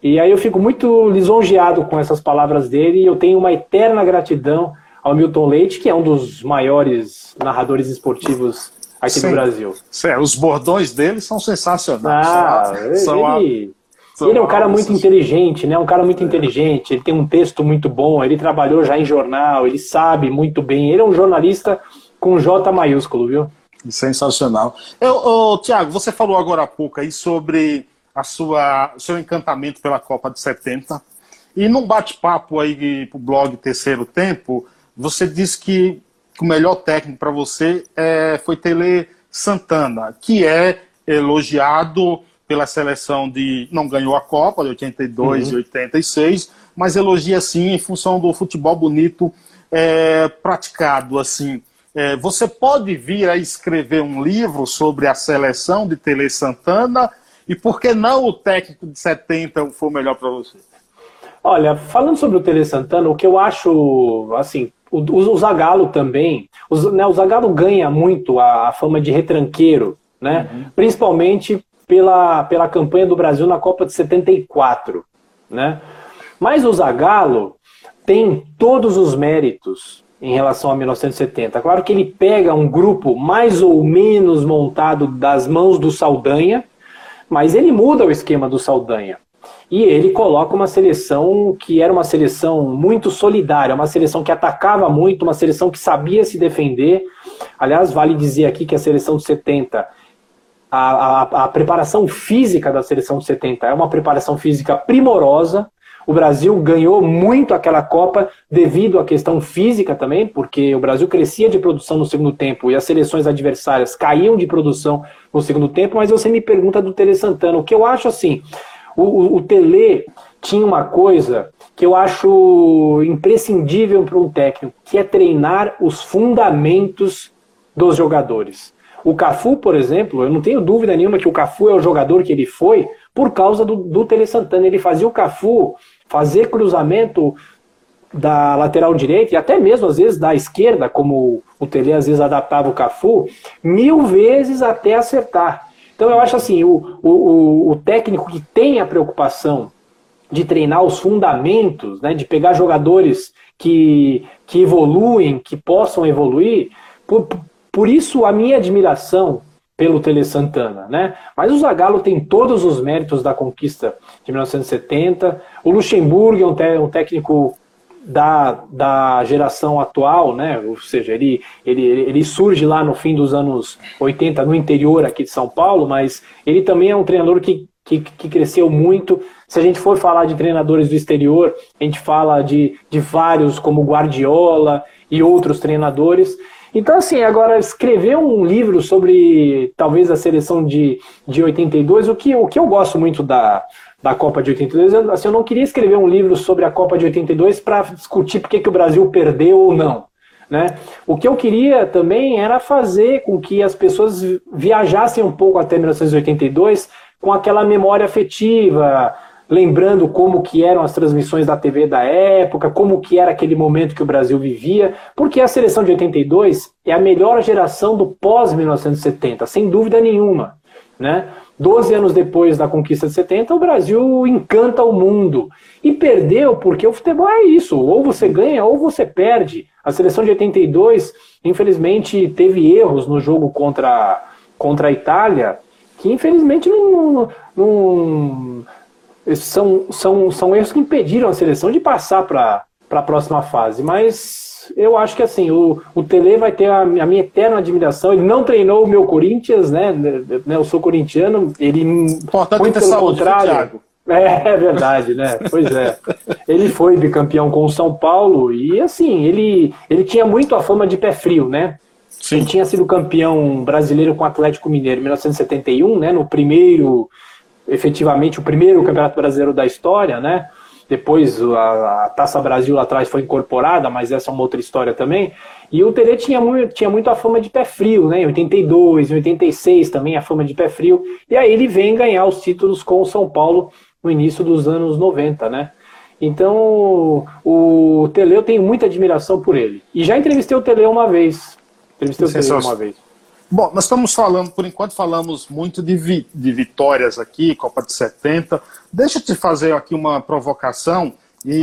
E aí eu fico muito lisonjeado com essas palavras dele e eu tenho uma eterna gratidão ao Milton Leite, que é um dos maiores narradores esportivos aqui Sim. no Brasil. É, os bordões dele são sensacionais. Ah, são, ele, são ele é um cara muito inteligente, né? Um cara muito é. inteligente. Ele tem um texto muito bom. Ele trabalhou já em jornal. Ele sabe muito bem. Ele é um jornalista com J maiúsculo, viu? Sensacional. Eu, Tiago, você falou agora há pouco aí sobre a sua seu encantamento pela Copa de 70. E num bate-papo aí pro blog Terceiro Tempo, você disse que o melhor técnico para você é, foi Tele Santana, que é elogiado pela seleção de. não ganhou a Copa de 82 uhum. e 86, mas elogia sim em função do futebol bonito é, praticado. assim. É, você pode vir a escrever um livro sobre a seleção de Tele Santana e por que não o técnico de 70 foi o melhor para você? Olha, falando sobre o Tele Santana, o que eu acho, assim, o, o Zagallo também, o, né, o Zagallo ganha muito a, a fama de retranqueiro, né? Uhum. Principalmente pela, pela campanha do Brasil na Copa de 74, né? Mas o Zagallo tem todos os méritos em relação a 1970. Claro que ele pega um grupo mais ou menos montado das mãos do Saldanha, mas ele muda o esquema do Saldanha. E ele coloca uma seleção que era uma seleção muito solidária, uma seleção que atacava muito, uma seleção que sabia se defender. Aliás, vale dizer aqui que a seleção de 70, a, a, a preparação física da seleção de 70 é uma preparação física primorosa. O Brasil ganhou muito aquela Copa devido à questão física também, porque o Brasil crescia de produção no segundo tempo e as seleções adversárias caíam de produção no segundo tempo. Mas você me pergunta do Tele Santana, o que eu acho assim, o, o, o Tele tinha uma coisa que eu acho imprescindível para um técnico, que é treinar os fundamentos dos jogadores. O Cafu, por exemplo, eu não tenho dúvida nenhuma que o Cafu é o jogador que ele foi por causa do, do Tele Santana. Ele fazia o Cafu fazer cruzamento da lateral direita e até mesmo às vezes da esquerda, como o Tele às vezes adaptava o Cafu, mil vezes até acertar. Então eu acho assim, o, o, o técnico que tem a preocupação de treinar os fundamentos, né, de pegar jogadores que, que evoluem, que possam evoluir, por, por isso a minha admiração pelo Tele Santana, né? Mas o Zagallo tem todos os méritos da conquista de 1970. O Luxemburgo é um, um técnico da, da geração atual, né? Ou seja, ele, ele, ele surge lá no fim dos anos 80 no interior aqui de São Paulo, mas ele também é um treinador que, que, que cresceu muito. Se a gente for falar de treinadores do exterior, a gente fala de, de vários como Guardiola e outros treinadores. Então, assim, agora escrever um livro sobre talvez a seleção de, de 82, o que, o que eu gosto muito da, da Copa de 82. Eu, assim, eu não queria escrever um livro sobre a Copa de 82 para discutir por que o Brasil perdeu ou não. Né? O que eu queria também era fazer com que as pessoas viajassem um pouco até 1982 com aquela memória afetiva, lembrando como que eram as transmissões da TV da época, como que era aquele momento que o Brasil vivia, porque a seleção de 82 é a melhor geração do pós 1970, sem dúvida nenhuma, né? Doze anos depois da conquista de 70, o Brasil encanta o mundo. E perdeu porque o futebol é isso: ou você ganha ou você perde. A seleção de 82, infelizmente, teve erros no jogo contra, contra a Itália, que infelizmente não, não, são, são, são erros que impediram a seleção de passar para a próxima fase. Mas eu acho que assim, o, o Tele vai ter a, a, minha eterna admiração. Ele não treinou o meu Corinthians, né? né eu sou corintiano, ele Importante muito pelo saúde, contrário. É, é verdade, né? Pois é. Ele foi bicampeão com o São Paulo e assim, ele, ele tinha muito a fama de pé frio, né? Sim. Ele tinha sido campeão brasileiro com o Atlético Mineiro em 1971, né? No primeiro, efetivamente, o primeiro campeonato brasileiro da história, né? Depois a, a, Taça Brasil lá atrás foi incorporada, mas essa é uma outra história também. E o Tele tinha muito, tinha muito a fama de pé frio, né? Em 82, em 86 também a fama de pé frio. E aí ele vem ganhar os títulos com o São Paulo no início dos anos 90, né? Então, o Tele, eu tenho muita admiração por ele. E já entrevistei o Tele uma vez. Entrevistei o Tele uma vez. Bom, nós estamos falando, por enquanto falamos muito de, vi de vitórias aqui, Copa de 70. Deixa eu te fazer aqui uma provocação e,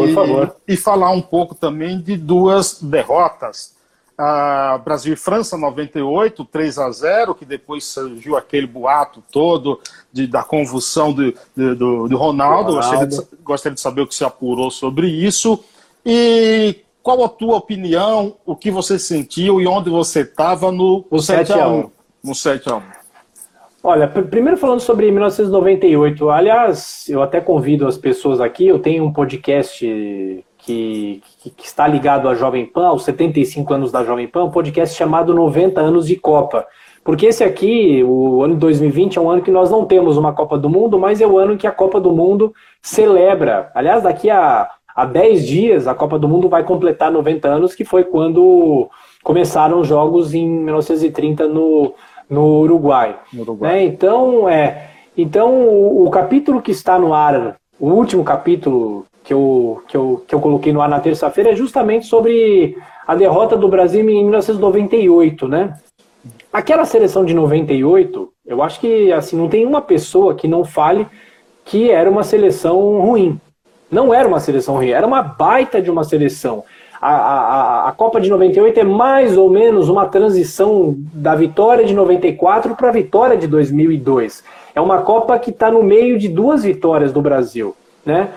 e falar um pouco também de duas derrotas. Brasil e França 98, 3 a 0, que depois surgiu aquele boato todo de, da convulsão do, do, do Ronaldo. Ronaldo. Gostaria, de, gostaria de saber o que se apurou sobre isso. E qual a tua opinião, o que você sentiu e onde você estava no, no 7x1? No 7x1. Olha, primeiro falando sobre 1998, aliás, eu até convido as pessoas aqui, eu tenho um podcast que, que, que, está ligado à Jovem Pan, aos 75 anos da Jovem Pan, um podcast chamado 90 anos de Copa. Porque esse aqui, o ano de 2020, é um ano que nós não temos uma Copa do Mundo, mas é o ano que a Copa do Mundo celebra. Aliás, daqui a há 10 dias a Copa do Mundo vai completar 90 anos, que foi quando começaram os jogos em 1930 no, no Uruguai. No Uruguai. Né? Então, é, então o, o, capítulo que está no ar, o último capítulo que eu, que eu, que eu coloquei no ar na terça-feira é justamente sobre a derrota do Brasil em 1998, né? Aquela seleção de 98, eu acho que assim não tem uma pessoa que não fale que era uma seleção ruim. Não era uma seleção ruim, era uma baita de uma seleção. A, a, a Copa de 98 é mais ou menos uma transição da vitória de 94 para a vitória de 2002. É uma Copa que está no meio de duas vitórias do Brasil, né?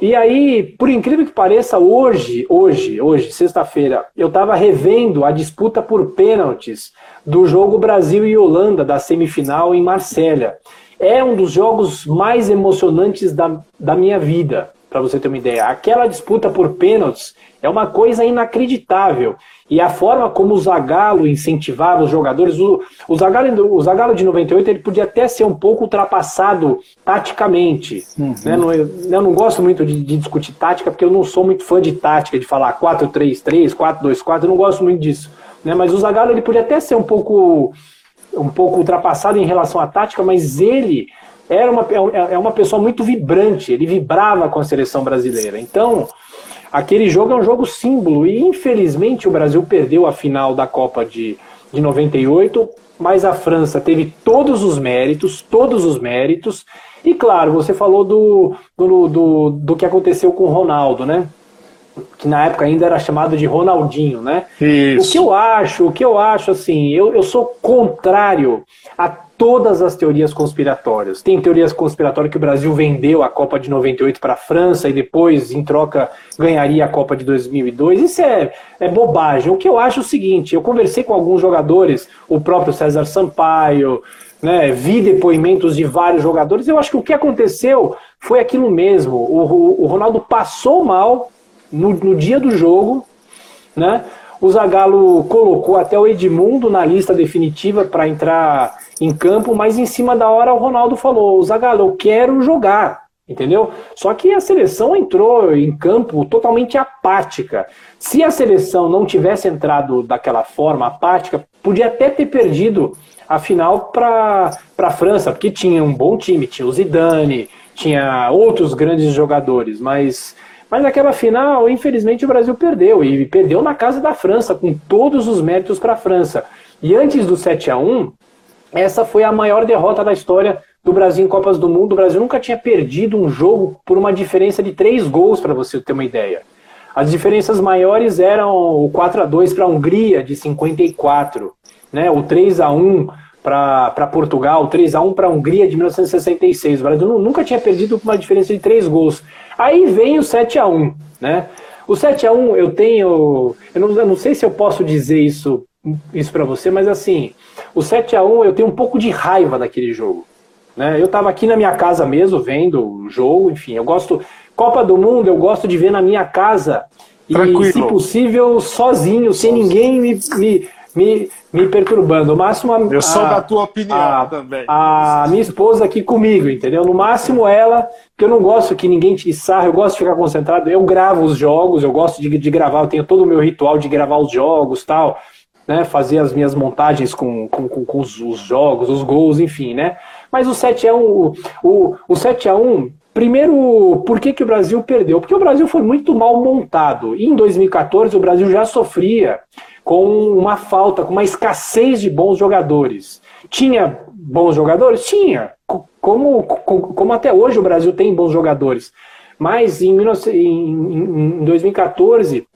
E aí, por incrível que pareça, hoje, hoje, hoje, sexta-feira, eu estava revendo a disputa por pênaltis do jogo Brasil e Holanda da semifinal em Marsella. É um dos jogos mais emocionantes da, da minha vida para você ter uma ideia. Aquela disputa por pênaltis é uma coisa inacreditável. E a forma como o Zagallo incentivava os jogadores, o, o, Zagallo, o Zagallo de 98 ele podia até ser um pouco ultrapassado taticamente. Uhum. Né? Não, eu não gosto muito de, de, discutir tática, porque eu não sou muito fã de tática, de falar 4-3-3, 4-2-4, eu não gosto muito disso. Né? Mas o Zagallo ele podia até ser um pouco, um pouco ultrapassado em relação à tática, mas ele era uma, é, é uma pessoa muito vibrante, ele vibrava com a seleção brasileira. Então, aquele jogo é um jogo símbolo, e infelizmente o Brasil perdeu a final da Copa de, de 98, mas a França teve todos os méritos, todos os méritos, e claro, você falou do, do, do, do que aconteceu com o Ronaldo, né? que na época ainda era chamado de Ronaldinho, né? Isso. O que eu acho, o que eu acho assim, eu, eu sou contrário a todas as teorias conspiratórias. Tem teorias conspiratórias que o Brasil vendeu a Copa de 98 para a França e depois, em troca, ganharia a Copa de 2002. Isso é, é bobagem. O que eu acho é o seguinte: eu conversei com alguns jogadores, o próprio César Sampaio, né, vi depoimentos de vários jogadores. Eu acho que o que aconteceu foi aquilo mesmo. O, o, o Ronaldo passou mal no, no dia do jogo, né? O Zagallo colocou até o Edmundo na lista definitiva para entrar em campo, mas em cima da hora o Ronaldo falou: Zagallo, eu quero jogar, entendeu? Só que a seleção entrou em campo totalmente apática. Se a seleção não tivesse entrado daquela forma apática, podia até ter perdido a final para a França, porque tinha um bom time, tinha o Zidane, tinha outros grandes jogadores, mas mas naquela final, infelizmente, o Brasil perdeu. E perdeu na casa da França, com todos os méritos para a França. E antes do 7 a 1 essa foi a maior derrota da história do Brasil em Copas do Mundo. O Brasil nunca tinha perdido um jogo por uma diferença de três gols, para você ter uma ideia. As diferenças maiores eram o 4 a 2 para a Hungria, de 54, né? o 3 a 1 para Portugal, 3 a 1 para a Hungria de 1966. O Brasil nunca tinha perdido por uma diferença de três gols. Aí vem o 7 a 1 né? O 7 a 1 eu tenho. Eu não, eu não sei se eu posso dizer isso, isso para você, mas assim, o 7 a 1 eu tenho um pouco de raiva daquele jogo. Né? Eu estava aqui na minha casa mesmo, vendo o jogo, enfim, eu gosto. Copa do Mundo eu gosto de ver na minha casa. Tranquilo. E, se possível, sozinho, sem ninguém me, me, me, me perturbando. O máximo a, Eu sou a, da tua opinião a, também. A minha esposa aqui comigo, entendeu? No máximo ela, porque eu não gosto que ninguém te sarre, eu gosto de ficar concentrado. Eu gravo os jogos, eu gosto de, de gravar, eu tenho todo o meu ritual de gravar os jogos tal. Né, fazer as minhas montagens com, com, com, com os, os, jogos, os gols, enfim, né? Mas o 7 a 1 o, o, o 7 a 1 Primeiro, por que, que o Brasil perdeu? Porque o Brasil foi muito mal montado. E em 2014 o Brasil já sofria com uma falta, com uma escassez de bons jogadores. Tinha bons jogadores? Tinha. Como, como até hoje o Brasil tem bons jogadores. Mas em, em 2014,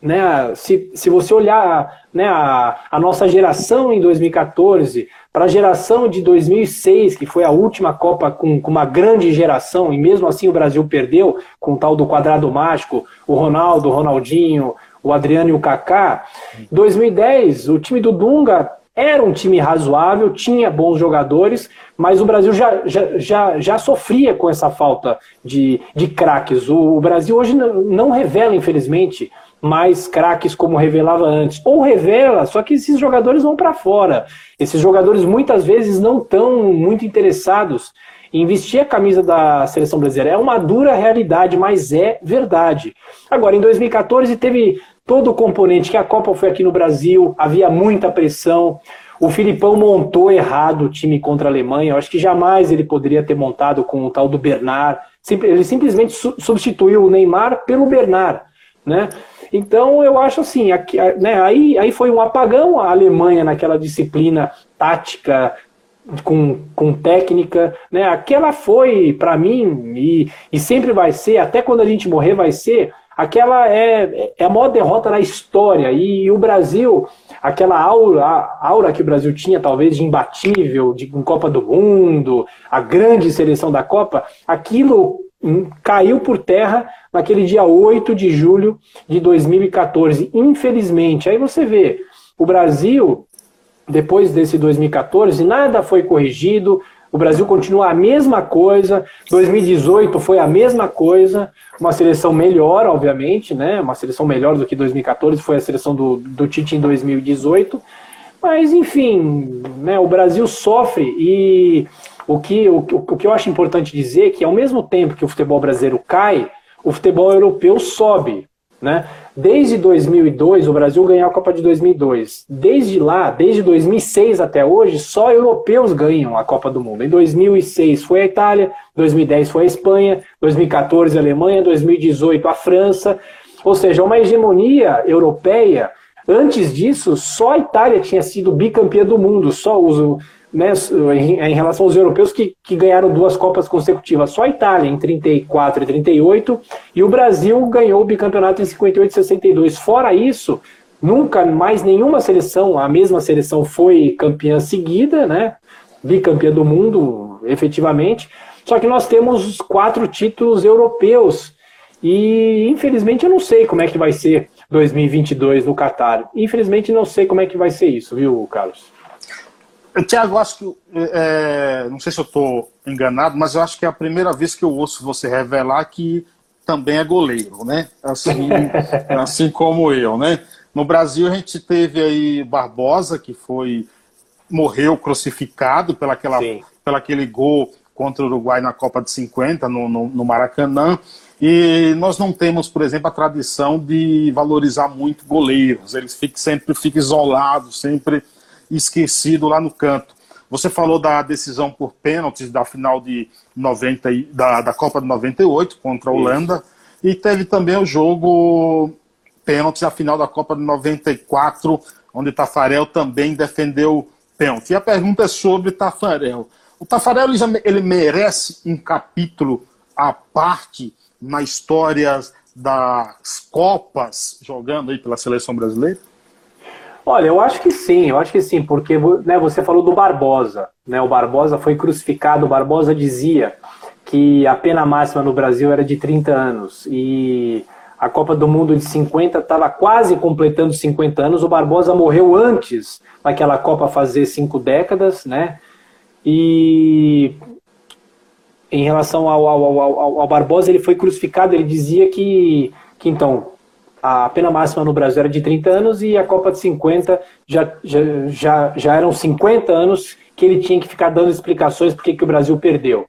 né, se, se você olhar né, a, a nossa geração em 2014 para a geração de 2006, que foi a última Copa com, com, uma grande geração, e mesmo assim o Brasil perdeu, com o tal do quadrado mágico, o Ronaldo, o Ronaldinho, o Adriano e o Kaká. 2010, o time do Dunga era um time razoável, tinha bons jogadores, mas o Brasil já, já, já, já sofria com essa falta de, de craques. O, o Brasil hoje não, não revela, infelizmente, mais craques como revelava antes. Ou revela, só que esses jogadores vão para fora. Esses jogadores muitas vezes não estão muito interessados em vestir a camisa da seleção brasileira. É uma dura realidade, mas é verdade. Agora, em 2014 teve todo o componente que a Copa foi aqui no Brasil, havia muita pressão. O Filipão montou errado o time contra a Alemanha. Eu acho que jamais ele poderia ter montado com o tal do Bernard. Ele simplesmente substituiu o Neymar pelo Bernard, né? Então eu acho assim, aqui, né, aí, aí foi um apagão a Alemanha naquela disciplina tática com, com técnica, né? Aquela foi para mim e, e sempre vai ser, até quando a gente morrer vai ser aquela é, é a maior derrota da história. E, o Brasil, aquela aura, aura que o Brasil tinha, talvez, de imbatível, de um Copa do Mundo, a grande seleção da Copa, aquilo caiu por terra naquele dia 8 de julho de 2014. Infelizmente, aí você vê, o Brasil, depois desse 2014, nada foi corrigido, o Brasil continua a mesma coisa. 2018 foi a mesma coisa. Uma seleção melhor, obviamente, né? Uma seleção melhor do que 2014 foi a seleção do, do Tite em 2018. Mas, enfim, né, o Brasil sofre e o que, o, o que eu acho importante dizer é que, ao mesmo tempo que o futebol brasileiro cai, o futebol europeu sobe. Né? Desde 2002, o Brasil ganhou a Copa de 2002. Desde lá, desde 2006 até hoje, só europeus ganham a Copa do Mundo. Em 2006 foi a Itália, 2010 foi a Espanha, 2014 a Alemanha, 2018 a França. Ou seja, uma hegemonia europeia. Antes disso, só a Itália tinha sido bicampeã do mundo, só os, né, em, relação aos europeus que, que ganharam duas Copas consecutivas. Só a Itália em 34 e 38 e o Brasil ganhou o bicampeonato em 58 e 62. Fora isso, nunca mais nenhuma seleção, a mesma seleção foi campeã seguida, né? Bicampeã do mundo, efetivamente. Só que nós temos quatro títulos europeus e infelizmente eu não sei como é que vai ser 2022 no Catar. Infelizmente não sei como é que vai ser isso, viu, Carlos? Tiago, acho que. É, não sei se eu estou enganado, mas eu acho que é a primeira vez que eu ouço você revelar que também é goleiro, né? Assim, assim como eu, né? No Brasil a gente teve aí Barbosa, que foi. morreu crucificado pelaquela, pela aquele gol contra o Uruguai na Copa de 50, no, no, no Maracanã. E nós não temos, por exemplo, a tradição de valorizar muito goleiros. Eles ficam, sempre ficam isolados, sempre esquecido lá no canto. Você falou da decisão por pênaltis da final de 90, da, da Copa de 98 contra a Holanda. Isso. E teve também o jogo pênaltis na final da Copa de 94, onde Tafarel também defendeu pênalti. E a pergunta é sobre Tafarel. O Tafarel ele merece um capítulo à parte na história das Copas jogando aí pela seleção brasileira? Olha, eu acho que sim, eu acho que sim, porque né, você falou do Barbosa, né? O Barbosa foi crucificado, o Barbosa dizia que a pena máxima no Brasil era de 30 anos e a Copa do Mundo de 50 estava quase completando 50 anos. O Barbosa morreu antes daquela Copa fazer cinco décadas, né? E em relação ao, ao, ao, ao, Barbosa, ele foi crucificado. Ele dizia que, que então a pena máxima no Brasil era de 30 anos e a Copa de 50 já, já, já, já eram 50 anos que ele tinha que ficar dando explicações porque que o Brasil perdeu.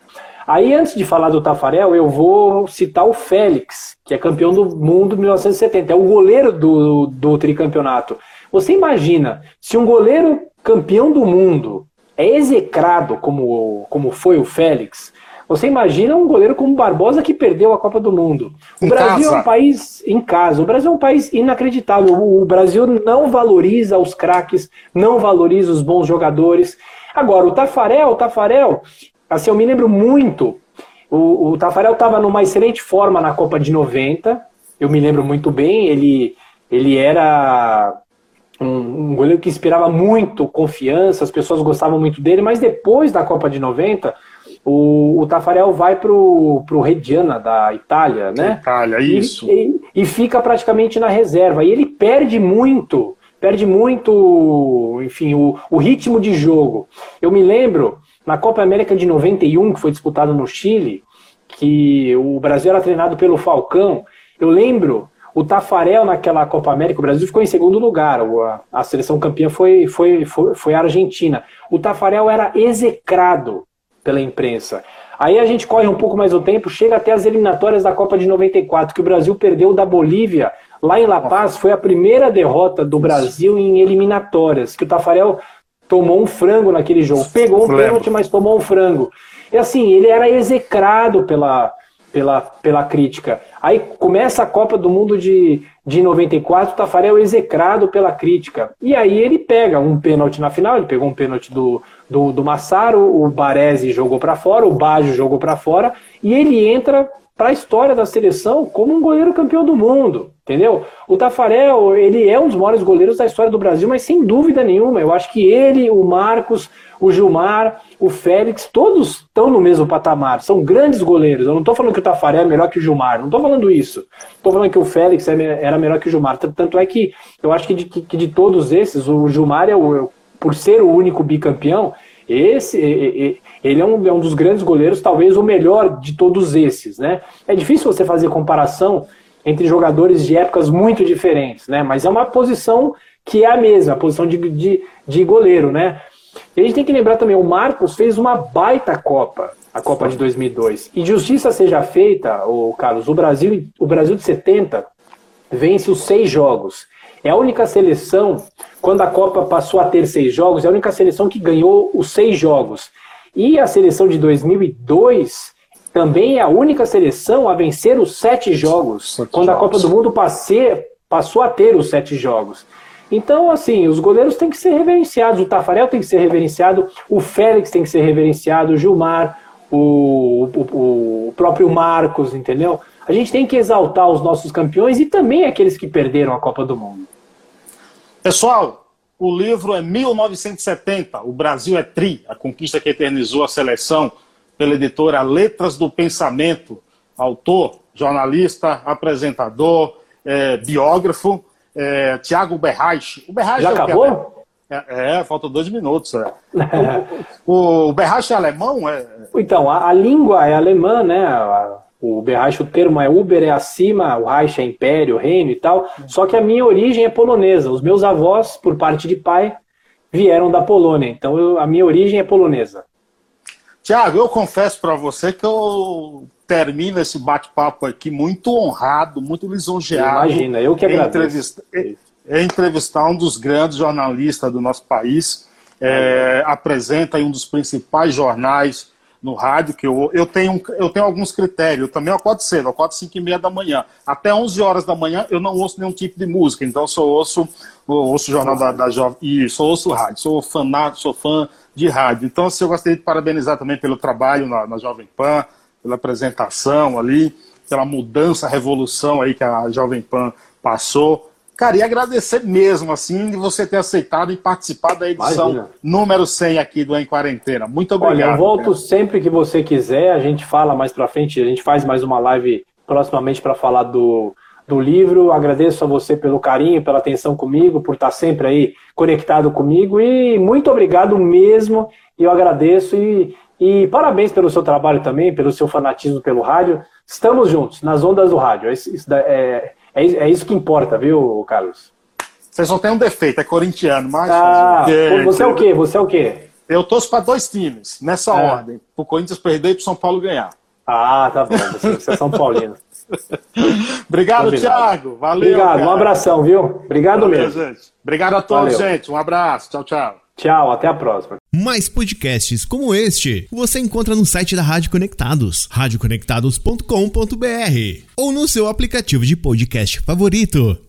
Aí, antes de falar do Tafarel, eu vou citar o Félix, que é campeão do mundo em 1970, é o goleiro do, do tricampeonato. Você imagina, se um goleiro campeão do mundo é execrado como, como foi o Félix, você imagina um goleiro como Barbosa que perdeu a Copa do Mundo. O em Brasil casa. é um país em casa. O Brasil é um país inacreditável. O Brasil não valoriza os craques, não valoriza os bons jogadores. Agora, o Tafarel, o Tafarel, Assim, eu me lembro muito. O, o Tafarel estava numa excelente forma na Copa de 90. Eu me lembro muito bem. Ele, ele era um, um goleiro que inspirava muito confiança, as pessoas gostavam muito dele, mas depois da Copa de 90, o, o Tafarel vai pro, pro Reggiana da Itália, né? Itália, isso. E, e, e, fica praticamente na reserva. E ele perde muito, perde muito, enfim, o, o ritmo de jogo. Eu me lembro na Copa América de 91, que foi disputada no Chile, que o Brasil era treinado pelo Falcão, eu lembro o Tafarel naquela Copa América, o Brasil ficou em segundo lugar, a, a seleção campeã foi, foi, foi, foi a Argentina. O Tafarel era execrado pela imprensa. Aí a gente corre um pouco mais o tempo, chega até as eliminatórias da Copa de 94, que o Brasil perdeu da Bolívia lá em La Paz. Foi a primeira derrota do Brasil em eliminatórias, que o Tafarel tomou um frango naquele jogo. Pegou um pênalti, mas tomou um frango. E assim, ele era execrado pela, pela, pela crítica. Aí começa a Copa do Mundo de, de 94, o Tafarel execrado pela crítica. E aí ele pega um pênalti na final, ele pegou um pênalti do, do, do Massaro, o Baresi jogou para fora, o Baggio jogou para fora, e ele entra para a história da seleção como um goleiro campeão do mundo, entendeu? O Tafarel, ele é um dos maiores goleiros da história do Brasil, mas sem dúvida nenhuma, eu acho que ele, o Marcos, o Gilmar, o Félix, todos estão no mesmo patamar, são grandes goleiros. Eu não estou falando que o Tafarel é melhor que o Gilmar, não estou falando isso. Estou falando que o Félix é era melhor que o Gilmar. Tanto é que eu acho que de, que de todos esses, o Gilmar é o, por ser o único bicampeão, esse ele é um, é um dos grandes goleiros, talvez o melhor de todos esses, né? É difícil você fazer comparação entre jogadores de épocas muito diferentes, né? Mas é uma posição que é a mesma, a posição de, de, de goleiro, né? E a gente tem que lembrar também, o Marcos fez uma baita Copa, a Copa de 2002. E justiça seja feita, o Carlos, o Brasil, o Brasil de 70 vence os seis jogos. É a única seleção, quando a Copa passou a ter seis jogos, é a única seleção que ganhou os seis jogos. E a seleção de 2002 também é a única seleção a vencer os sete jogos, sete quando jogos. a Copa do Mundo passe, passou a ter os sete jogos. Então, assim, os goleiros têm que ser reverenciados. O Tafarel tem que ser reverenciado, o Félix tem que ser reverenciado, o Gilmar, o, o, o próprio Marcos, entendeu? A gente tem que exaltar os nossos campeões e também aqueles que perderam a Copa do Mundo. Pessoal, o livro é 1970, O Brasil é Tri, a conquista que eternizou a seleção, pela editora Letras do Pensamento. Autor, jornalista, apresentador, é, biógrafo, é, Tiago Berraich. O Berraich Já é acabou? É, é, falta dois minutos. É. o, o Berraich é alemão? É... Então, a, a, língua é alemã, né? A, o Berreich, o termo é Uber é acima, o Reich é império, reino e tal. Só que a minha origem é polonesa. Os meus avós, por parte de pai, vieram da Polônia. Então eu, a minha origem é polonesa. Tiago, eu confesso para você que eu termino esse bate-papo aqui muito honrado, muito lisonjeado. Imagina, eu que agradeço. Entrevista, é, entrevistar um dos grandes jornalistas do nosso país. É, apresenta em um dos principais jornais no rádio, que eu, eu, tenho, eu tenho alguns critérios. Eu também acordo cedo, acordo 5 e meia da manhã. Até 11 horas da manhã eu não ouço nenhum tipo de música, então eu só ouço, eu ouço o Jornal da, da Jovem. Isso, eu ouço rádio, sou fanático, sou fã de rádio. Então, assim, eu gostaria de parabenizar também pelo trabalho na, na Jovem Pan, pela apresentação ali, pela mudança, revolução aí que a Jovem Pan passou. Cara, e agradecer mesmo, assim, de você ter aceitado e participar da edição Imagina. número 100 aqui do Em Quarentena. Muito obrigado. Olha, eu volto cara. sempre que você quiser, a gente fala mais pra frente, a gente faz mais uma live proximamente para falar do, do livro. Agradeço a você pelo carinho, pela atenção comigo, por estar sempre aí conectado comigo e muito obrigado mesmo. Eu agradeço e, e parabéns pelo seu trabalho também, pelo seu fanatismo pelo rádio. Estamos juntos, nas ondas do rádio. É, é, é, é isso que importa, viu, Carlos? Você só tem um defeito, é corintiano, mas. Ah, você é o quê? Você é o quê? Eu torço para dois times, nessa é. ordem. Para o Corinthians perder e para o São Paulo ganhar. Ah, tá bom. Você é São Paulino. Obrigado, Thiago. Valeu. Obrigado, cara. um abração, viu? Obrigado Valeu, mesmo. Gente. Obrigado a todos, Valeu. gente. Um abraço. Tchau, tchau. Tchau, até a próxima. Mais podcasts como este você encontra no site da Rádio Conectados, radioconectados.com.br ou no seu aplicativo de podcast favorito.